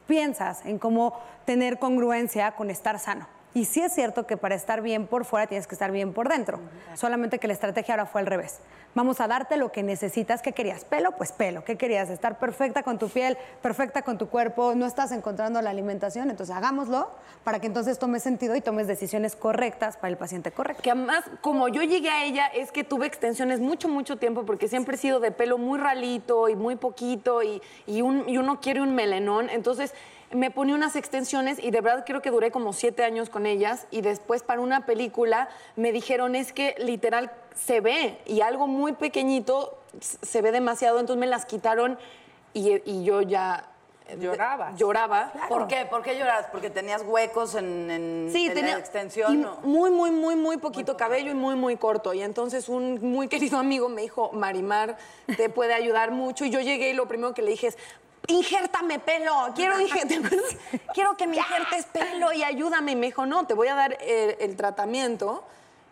piensas en cómo tener congruencia con estar sano. Y sí es cierto que para estar bien por fuera tienes que estar bien por dentro. Solamente que la estrategia ahora fue al revés. Vamos a darte lo que necesitas. ¿Qué querías? ¿Pelo? Pues pelo. ¿Qué querías? Estar perfecta con tu piel, perfecta con tu cuerpo. No estás encontrando la alimentación. Entonces hagámoslo para que entonces tomes sentido y tomes decisiones correctas para el paciente correcto. Que además, como yo llegué a ella, es que tuve extensiones mucho, mucho tiempo, porque siempre he sido de pelo muy ralito y muy poquito, y, y, un- y uno quiere un melenón. Entonces, me ponía unas extensiones y de verdad creo que duré como siete años con ellas. Y después, para una película, me dijeron es que literal se ve, y algo muy pequeñito se ve demasiado. Entonces, me las quitaron y, y yo ya. Llorabas. Lloraba. ¿Por qué? ¿Por qué lloras? ¿Porque tenías huecos en, en- Sí, en tenía la extensión? muy, muy, muy, muy poquito cabello y muy, muy corto. Y entonces un muy querido amigo me dijo, Marimar, te puede ayudar mucho. Y yo llegué y lo primero que le dije es, injértame pelo, quiero, quiero que me injertes pelo y ayúdame. Y me dijo, no, te voy a dar el, el tratamiento.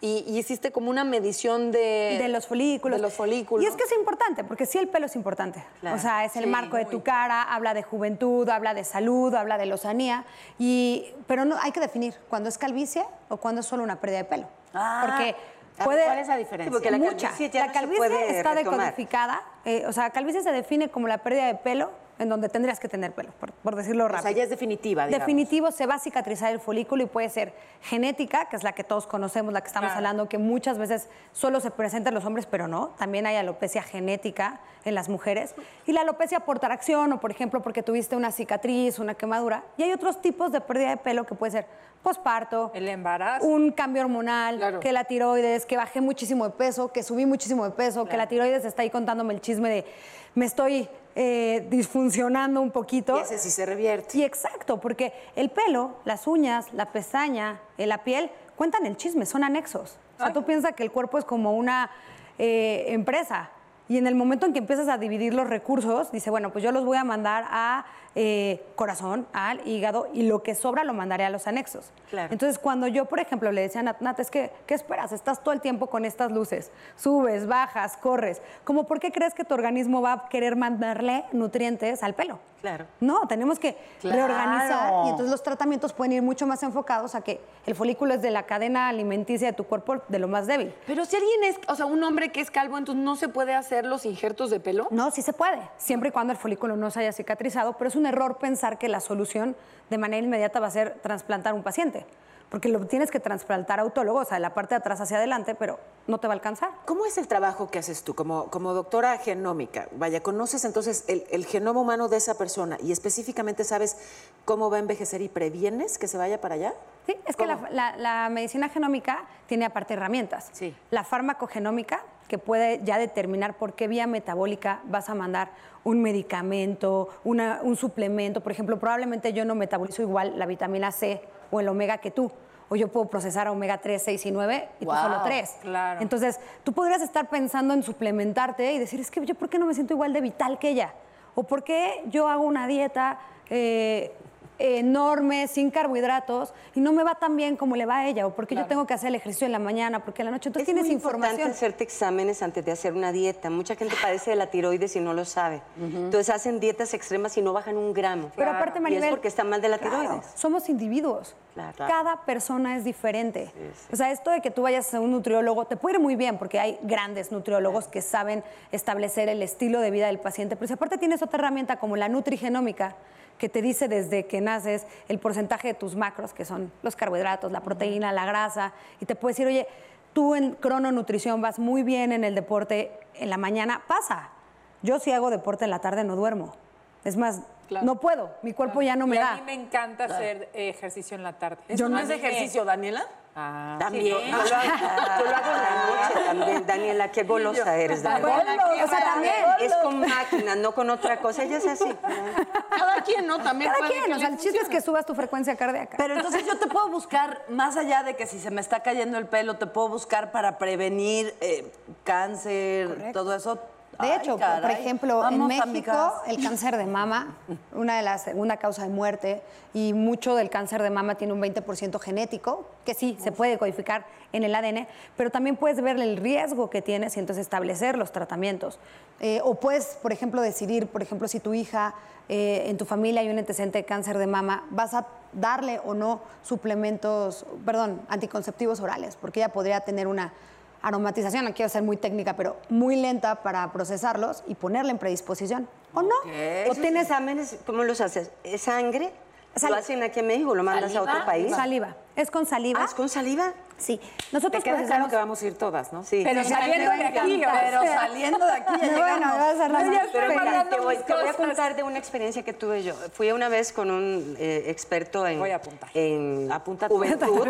Y, y hiciste como una medición de... de los folículos. De los folículos. Y es que es importante, porque sí el pelo es importante. Claro. O sea, es el Sí, marco de tu cara, habla de juventud, habla de salud, habla de lozanía. Y, pero no, hay que definir cuándo es calvicie o cuándo es solo una pérdida de pelo. Ah. porque puede... ¿cuál es la diferencia? Sí, porque la Mucha. calvicie ya la no se calvicie puede está retomar. decodificada. eh, o sea, calvicie se define como la pérdida de pelo en donde tendrías que tener pelo, por, por decirlo O rápido. sea, ya es definitiva, digamos. Definitivo, se va a cicatrizar el folículo y puede ser genética, que es la que todos conocemos, la que estamos hablando, que muchas veces solo se presenta en los hombres, pero no. También hay alopecia genética en las mujeres. Y la alopecia por tracción o, por ejemplo, porque tuviste una cicatriz, una quemadura. Y hay otros tipos de pérdida de pelo que puede ser posparto, El embarazo. un cambio hormonal, Claro. que la tiroides, que bajé muchísimo de peso, que subí muchísimo de peso, que la tiroides está ahí contándome el chisme de me estoy eh, disfuncionando un poquito. Y ese sí se revierte. Sí, exacto, porque el pelo, las uñas, la pestaña, eh, la piel, cuentan el chisme, son anexos. O sea, tú piensas que el cuerpo es como una eh, empresa. Y en el momento en que empiezas a dividir los recursos, dice, bueno, pues yo los voy a mandar a eh, corazón, al hígado, y lo que sobra lo mandaré a los anexos. Claro. Entonces, cuando yo, por ejemplo, le decía a Nat, Nat, es que, ¿qué esperas? Estás todo el tiempo con estas luces. Subes, bajas, corres. Como, ¿por qué crees que tu organismo va a querer mandarle nutrientes al pelo? Claro. No, tenemos que Claro. reorganizar y entonces los tratamientos pueden ir mucho más enfocados a que el folículo es de la cadena alimenticia de tu cuerpo de lo más débil. Pero si alguien es, o sea, un hombre que es calvo, entonces no se puede hacer los injertos de pelo. No, sí se puede, siempre y cuando el folículo no se haya cicatrizado, pero es un error pensar que la solución de manera inmediata va a ser trasplantar un paciente, porque lo tienes que trasplantar autólogo, o sea, de la parte de atrás hacia adelante, pero no te va a alcanzar. ¿Cómo es el trabajo que haces tú como, como doctora genómica? Vaya, conoces entonces el, el genoma humano de esa persona y específicamente sabes cómo va a envejecer y previenes que se vaya para allá. Sí, es que la, la- la medicina genómica tiene aparte herramientas. Sí. La farmacogenómica, que puede ya determinar por qué vía metabólica vas a mandar un medicamento, una- un suplemento. Por ejemplo, probablemente yo no metabolizo igual la vitamina C o el omega que tú. O yo puedo procesar omega 3, 6 y 9 y tú solo 3. claro. Entonces, tú podrías estar pensando en suplementarte y decir, es que yo, ¿por qué no me siento igual de vital que ella? ¿O por qué yo hago una dieta eh, enorme, sin carbohidratos, y no me va tan bien como le va a ella? ¿O por qué yo tengo que hacer el ejercicio en la mañana? Porque en la noche entonces es tienes muy información. importante hacerte exámenes antes de hacer una dieta. Mucha gente padece de la tiroides y no lo sabe. Entonces hacen dietas extremas y no bajan un gramo. Pero aparte, Y Maribel... es porque está mal de la claro, tiroides. somos individuos. Claro. Cada persona es diferente. O sea, esto de que tú vayas a un nutriólogo, te puede ir muy bien porque hay grandes nutriólogos que saben establecer el estilo de vida del paciente. Pero si aparte tienes otra herramienta como la nutrigenómica, que te dice desde que naces el porcentaje de tus macros, que son los carbohidratos, la proteína, la grasa, y te puede decir, oye, tú en crononutrición vas muy bien en el deporte en la mañana, pasa. Yo si hago deporte en la tarde no duermo. Es más, no puedo, mi cuerpo ya no me y da. a mí me encanta hacer eh, ejercicio en la tarde. ¿Eso no A es ejercicio, Daniela? Ah, También. Yo lo, hago, yo lo hago en la noche también. Daniela, qué golosa eres. Daniela. o sea, también. Es con máquinas, no con otra cosa. Ella es así. Cada quien, ¿no? También Cada puede quien, o sea, el chiste es que subas tu frecuencia cardíaca. Pero entonces yo te puedo buscar, más allá de que si se me está cayendo el pelo, te puedo buscar para prevenir eh, cáncer, todo eso. De Ay, hecho, por ejemplo, Vamos, en México el cáncer de mama, una de las segunda causa de muerte, y mucho del cáncer de mama tiene un 20% genético, que sí, se puede codificar en el ADN, pero también puedes ver el riesgo que tienes y entonces establecer los tratamientos. Eh, o puedes, por ejemplo, decidir, por ejemplo, si tu hija eh, en tu familia hay un antecedente de cáncer de mama, vas a darle o no suplementos, perdón, anticonceptivos orales, porque ella podría tener una aromatización, no quiero ser muy técnica, pero muy lenta para procesarlos y ponerla en predisposición. ¿O no? ¿O tienes exámenes? ¿Cómo los haces? ¿Es sangre? ¿Lo hacen aquí en México? ¿Lo mandas a otro país? Saliva. Es con saliva. ¿Ah, es con saliva? Sí. Nosotros Te queda claro procesamos... que vamos a ir todas, ¿no? Sí. Pero saliendo de aquí, Pero saliendo de aquí ya Bueno, vas a No, ya Pero estoy mira, mandando te voy, mis te voy a contar de una experiencia que tuve yo. Fui una vez con un eh, experto en, Voy a apuntar. en Apunta juventud,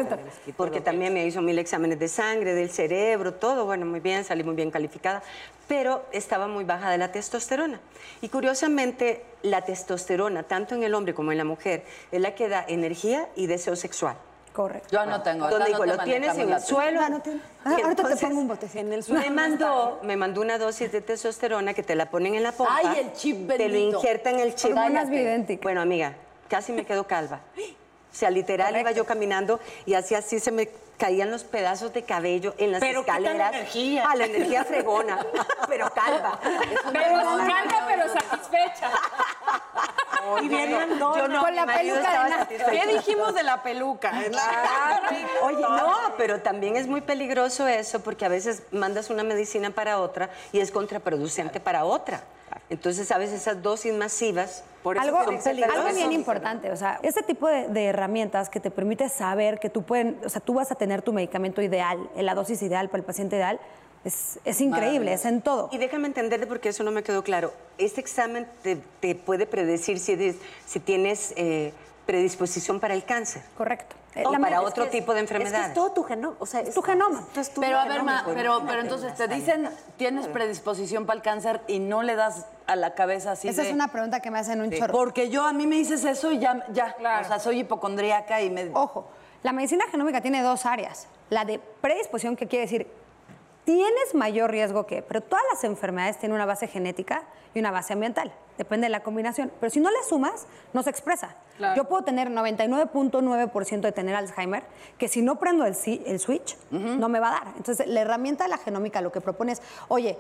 porque también me hizo mil exámenes de sangre, del cerebro, todo, bueno, muy bien, salí muy bien calificada, pero estaba muy baja de la testosterona. Y curiosamente, la testosterona, tanto en el hombre como en la mujer, es la que da energía y deseo sexual. Correcto. Yo no tengo. No dijo, te lo tienes en el suelo. Ah, no tiene. Ah, ahorita te pongo un botecito. En el suelo. Me mandó, me mandó una dosis de testosterona que te la ponen en la pompa. Ay, el chip Te lo bendito. injertan en el chip. Hormonas. Bueno, amiga, casi me quedo calva. O sea, literal iba yo caminando y así así se me caían los pedazos de cabello en las Pero ¿qué tal escaleras. energía? Ah, la energía fregona, pero calva. Pero calma, pero satisfecha. Y venían dos. Con la peluca de nada. ¿Qué dijimos de la peluca? Oye, no, pero también es muy peligroso eso porque a veces mandas una medicina para otra y es contraproducente para otra. Entonces, a veces esas dosis masivas Por eso Algo, algo bien importante, o sea, este tipo de, de herramientas que te permite saber que tú pueden, o sea, tú vas a tener tu medicamento ideal, en la dosis ideal para el paciente ideal, es, es increíble, es en todo. Y déjame entenderte porque eso no me quedó claro. Este examen te, te puede predecir si, eres- si tienes eh, predisposición para el cáncer Correcto. O la para otro tipo de Es que enfermedades. es todo tu genoma. O sea, es tu genoma. es tu Pero a ver, ma, pues, pero, pero entonces te dicen, tienes predisposición para el cáncer y no le das a la cabeza así Esa de- es una pregunta que me hacen un chorro. Porque yo, a mí me dices eso y ya, ya. Claro. O sea, soy hipocondríaca y me... Ojo, la medicina genómica tiene dos áreas. La de predisposición, que quiere decir, tienes mayor riesgo que, pero todas las enfermedades tienen una base genética y una base ambiental. Depende de la combinación. Pero si no le sumas, no se expresa. Yo puedo tener 99.9% de tener Alzheimer, que si no prendo el, switch, no me va a dar. Entonces, la herramienta de la genómica lo que propone es, oye,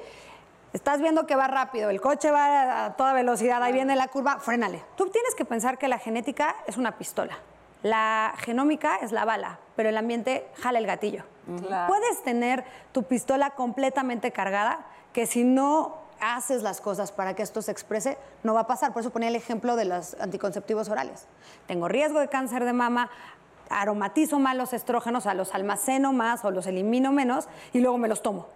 Estás viendo que va rápido, el coche va a toda velocidad, ahí viene la curva, frénale. Tú tienes que pensar que la genética es una pistola. La genómica es la bala, pero el ambiente jala el gatillo. Puedes tener tu pistola completamente cargada, que si no haces las cosas para que esto se exprese, no va a pasar. Por eso ponía el ejemplo de los anticonceptivos orales. Tengo riesgo de cáncer de mama, aromatizo más los estrógenos, o sea, los almaceno más o los elimino menos y luego me los tomo.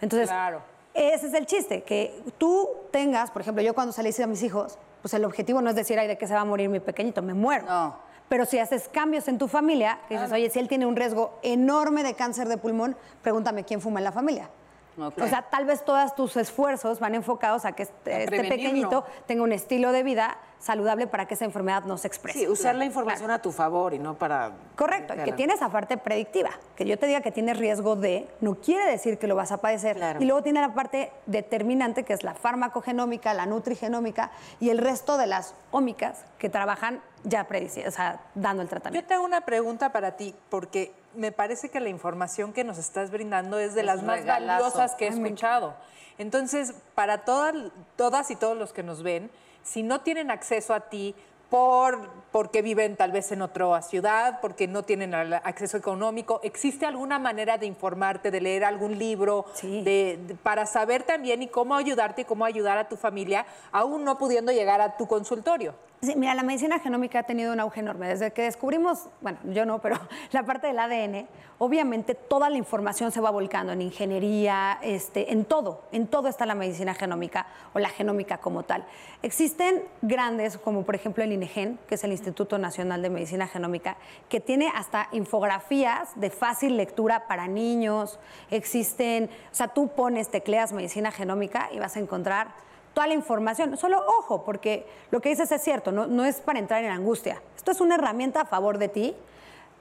Entonces, Claro. ese es el chiste, que tú tengas, por ejemplo, yo cuando salí a mis hijos, pues el objetivo no es decir, ay, ¿de qué se va a morir mi pequeñito? Me muero. No. Pero si haces cambios en tu familia, que dices, oye, si él tiene un riesgo enorme de cáncer de pulmón, pregúntame quién fuma en la familia. O sea, tal vez todos tus esfuerzos van enfocados a que este, este pequeñito tenga un estilo de vida saludable para que esa enfermedad no se exprese. Sí, usar la información a tu favor y no para... Correcto, y que tiene esa parte predictiva. Que yo te diga que tienes riesgo de, no quiere decir que lo vas a padecer. Claro. Y luego tiene la parte determinante, que es la farmacogenómica, la nutrigenómica y el resto de las ómicas que trabajan ya o sea, dando el Yo tratamiento. tengo una pregunta para ti, porque me parece que la información que nos estás brindando es de Es las más regalazo. valiosas que he escuchado. Entonces, para todas, todas y todos los que nos ven, si no tienen acceso a ti por, porque viven tal vez en otra ciudad, porque no tienen acceso económico, ¿existe alguna manera de informarte, de leer algún libro, Sí. de- de- para saber también y cómo ayudarte y cómo ayudar a tu familia, aún no pudiendo llegar a tu consultorio? Sí, mira, la medicina genómica ha tenido un auge enorme. Desde que descubrimos, bueno, yo no, pero la parte del ADN, obviamente toda la información se va volcando en ingeniería, este, en todo, en todo está la medicina genómica o la genómica como tal. Existen grandes, como por ejemplo el INEGEN, que es el Instituto Nacional de Medicina Genómica, que tiene hasta infografías de fácil lectura para niños. Existen, o sea, tú pones, tecleas medicina genómica y vas a encontrar toda la información. Solo ojo, porque lo que dices es cierto, no, no es para entrar en angustia. Esto es una herramienta a favor de ti.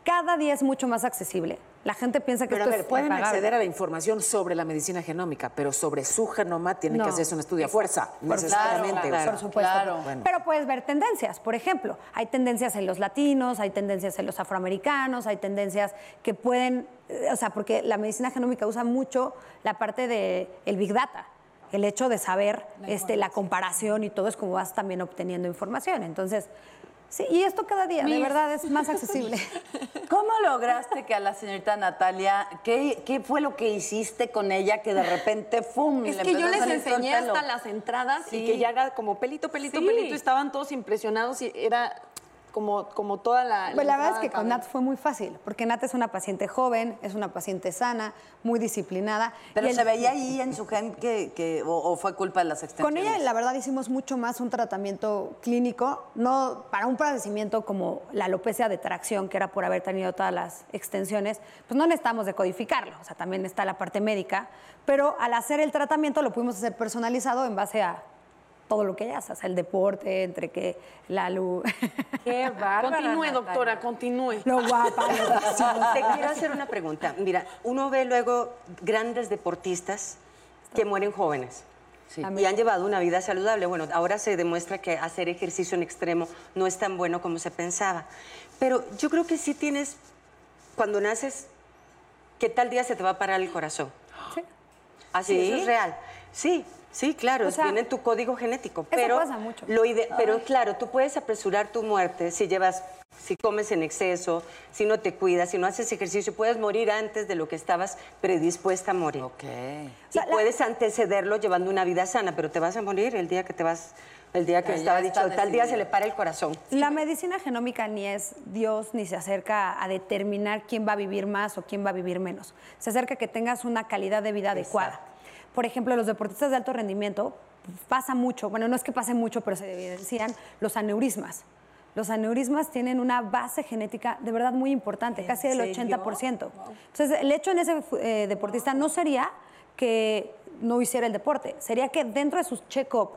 Cada día es mucho más accesible. La gente piensa que Pero a esto ver, es pueden impagable. acceder a la información sobre la medicina genómica, pero sobre su genoma tienen que No. hacerse un estudio a fuerza, necesariamente. claro, Por supuesto. Claro. Bueno. Pero puedes ver tendencias, por ejemplo. Hay tendencias en los latinos, hay tendencias en los afroamericanos, hay tendencias que pueden, eh, o sea, porque la medicina genómica usa mucho la parte del el Big Data. El hecho de saber este, la comparación y todo es como vas también obteniendo información. Entonces, sí, y esto cada día, de verdad, es más accesible. ¿Cómo lograste que a la señorita Natalia, qué, qué fue lo que hiciste con ella que de repente, ¡fum! Es le que yo les enseñé hasta las entradas Sí. y que ya era como pelito, pelito, Sí. pelito. y Estaban todos impresionados y era como, como toda la. Pues la verdad es que con. Nat fue muy fácil, porque Nat es una paciente joven, es una paciente sana, muy disciplinada. Pero y el- se veía ahí en su gen que, que- o, o fue culpa de las Con extensiones. ella, la verdad, hicimos mucho más un tratamiento clínico, no para un padecimiento como la alopecia de tracción, que era por haber tenido todas las extensiones, pues no necesitamos decodificarlo, o sea, también está la parte médica, pero al hacer el tratamiento lo pudimos hacer personalizado en base a todo lo que ella hace, o sea, el deporte, entre que la luz, Qué bárbara. Continúe, doctora, continúe. lo guapa, lo. Te quiero hacer una pregunta. Mira, uno ve luego grandes deportistas que mueren jóvenes. Y han llevado una vida saludable. Bueno, ahora se demuestra que hacer ejercicio en extremo no es tan bueno como se pensaba. Pero yo creo que sí tienes, cuando naces, que tal día se te va a parar el corazón. Sí. Así, ¿Sí? eso es real. Sí, sí, claro, O sea, viene en tu código genético. eso Pero, pasa mucho. Lo ide- pero claro, tú puedes apresurar tu muerte si llevas, si comes en exceso, si no te cuidas, si no haces ejercicio, puedes morir antes de lo que estabas predispuesta a morir. Ok. Y sea, la- puedes antecederlo llevando una vida sana, pero te vas a morir el día que te vas, el día que estaba dicho, tal día se decidido. le para el corazón. La medicina genómica ni es Dios ni se acerca a determinar quién va a vivir más o quién va a vivir menos. Se acerca a que tengas una calidad de vida adecuada. Por ejemplo, los deportistas de alto rendimiento pasa mucho, bueno, no es que pase mucho, pero se evidencian los aneurismas. Los aneurismas tienen una base genética de verdad muy importante, casi del 80%. Entonces, el hecho en ese eh, deportista no sería que no hiciera el deporte, sería que dentro de sus check-up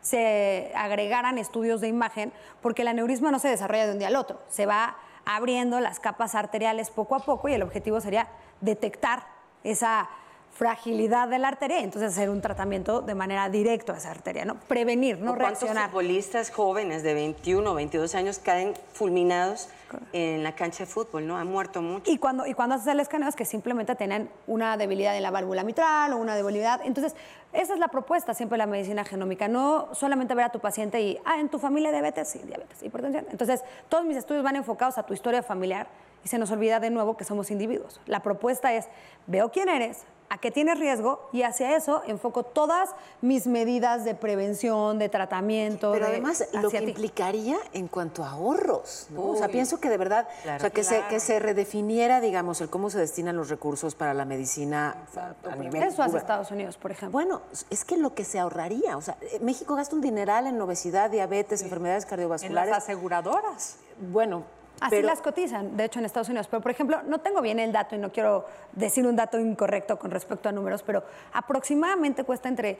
se agregaran estudios de imagen, porque el aneurisma no se desarrolla de un día al otro, se va abriendo las capas arteriales poco a poco y el objetivo sería detectar esa fragilidad de la arteria entonces hacer un tratamiento de manera directa a esa arteria, ¿no? Prevenir, no ¿O ¿Cuántos reaccionar. futbolistas jóvenes de 21 o 22 años caen fulminados en la cancha de fútbol, no? Han muerto mucho. Y cuando, y cuando haces el escaneo es que simplemente tenían una debilidad en la válvula mitral o una debilidad. Entonces, esa es la propuesta siempre de la medicina genómica. No solamente ver a tu paciente y, ah, en tu familia diabetes, sí, diabetes, hipertensión. Entonces, todos mis estudios van enfocados a tu historia familiar y se nos olvida de nuevo que somos individuos. La propuesta es, veo quién eres, a qué tienes riesgo y hacia eso enfoco todas mis medidas de prevención, de tratamiento. Pero de- además lo que ti. implicaría en cuanto a ahorros, ¿no? o sea, pienso que de verdad, o sea, que, se, que se redefiniera, digamos, el cómo se destinan los recursos para la medicina a, a nivel... Eso hace Estados Unidos, por ejemplo. Bueno, es que lo que se ahorraría, o sea, eh, México gasta un dineral en obesidad, diabetes, enfermedades En las cardiovasculares. aseguradoras. Bueno, Así pero las cotizan, de hecho, en Estados Unidos. Pero, por ejemplo, no tengo bien el dato y no quiero decir un dato incorrecto con respecto a números, pero aproximadamente cuesta entre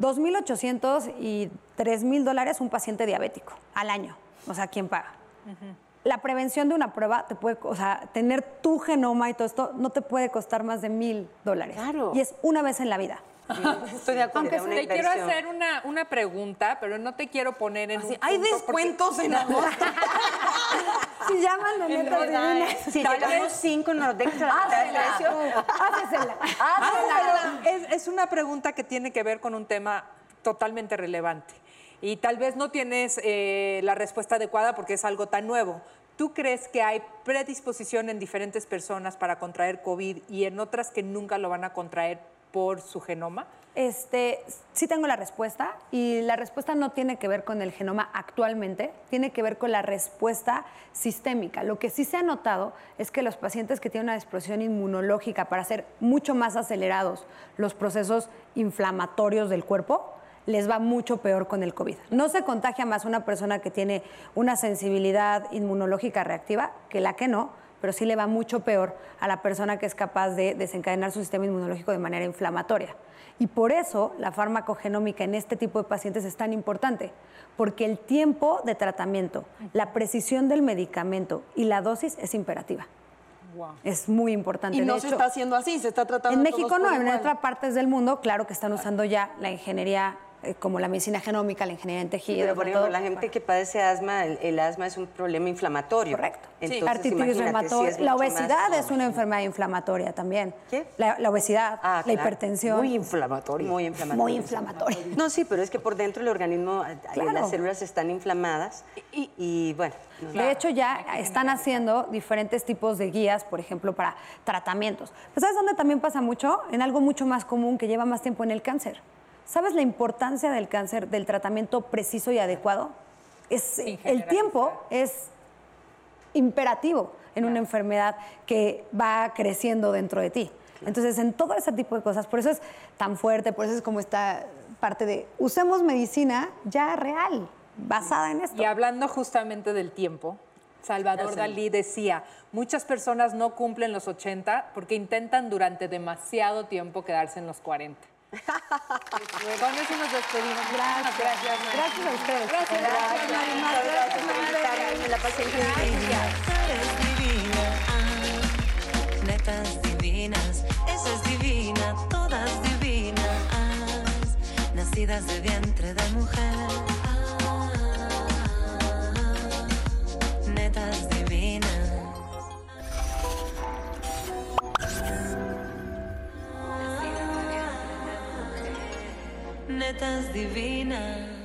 2.800 y 3.000 dólares un paciente diabético al año. O sea, ¿quién paga? La prevención de una prueba te puede, o sea, tener tu genoma y todo esto no te puede costar más de mil dólares. Claro. Y es una vez en la vida. Estoy de acuerdo. Aunque te quiero hacer una, una pregunta, pero no te quiero poner en un Hay descuentos en agosto. Si llaman de netas divinas, Si llegamos cinco, nos dejas la precio. hácesela. porque es, es una pregunta que tiene que ver con un tema totalmente relevante. Y tal vez no tienes eh, la respuesta adecuada porque es algo tan nuevo. ¿Tú crees que hay predisposición en diferentes personas para contraer COVID y en otras que nunca lo van a contraer por su genoma? Este, sí tengo la respuesta y la respuesta no tiene que ver con el genoma actualmente, tiene que ver con la respuesta sistémica. Lo que sí se ha notado es que los pacientes que tienen una explosión inmunológica para hacer mucho más acelerados los procesos inflamatorios del cuerpo, les va mucho peor con el COVID. No se contagia más una persona que tiene una sensibilidad inmunológica reactiva que la que no, pero sí le va mucho peor a la persona que es capaz de desencadenar su sistema inmunológico de manera inflamatoria. Y por eso la farmacogenómica en este tipo de pacientes es tan importante, porque el tiempo de tratamiento, la precisión del medicamento y la dosis es imperativa. Es muy importante. Y De no se hecho, está haciendo así, se está tratando En México no, en otras partes del mundo, claro que están usando ya la ingeniería como la medicina genómica, la ingeniería en tejido. Pero, por ejemplo, todo. la gente que padece asma, el, el asma es un problema inflamatorio. Correcto. Entonces, Artritis imagínate, reumatoide. sí es la obesidad más- es una enfermedad inflamatoria también. ¿Qué? La, la obesidad, Ah, la claro. hipertensión. Muy inflamatorio. Muy inflamatorio. Muy inflamatoria. No, sí, pero es que por dentro el organismo, eh, Claro. las células están inflamadas y, bueno. no- De hecho, ya están haciendo diferentes tipos de guías, por ejemplo, para tratamientos. Pero ¿sabes dónde también pasa mucho? En algo mucho más común que lleva más tiempo en el cáncer. ¿Sabes la importancia del cáncer, del tratamiento preciso y adecuado? Es, el tiempo es imperativo en una enfermedad que va creciendo dentro de ti. Entonces, en todo ese tipo de cosas, por eso es tan fuerte, por eso es como esta parte de usemos medicina ya real, basada en esto. Y hablando justamente del tiempo, Salvador Dalí decía, muchas personas no cumplen los 80 porque intentan durante demasiado tiempo quedarse en los 40. Con eso nos despedimos. Gracias. Gracias. Gracias a ustedes. Gracias, gracias. Gracias me la pasé increíble. Netas divinas, esa es divina, todas divinas, nacidas de vientre de mujer. Netas divinas.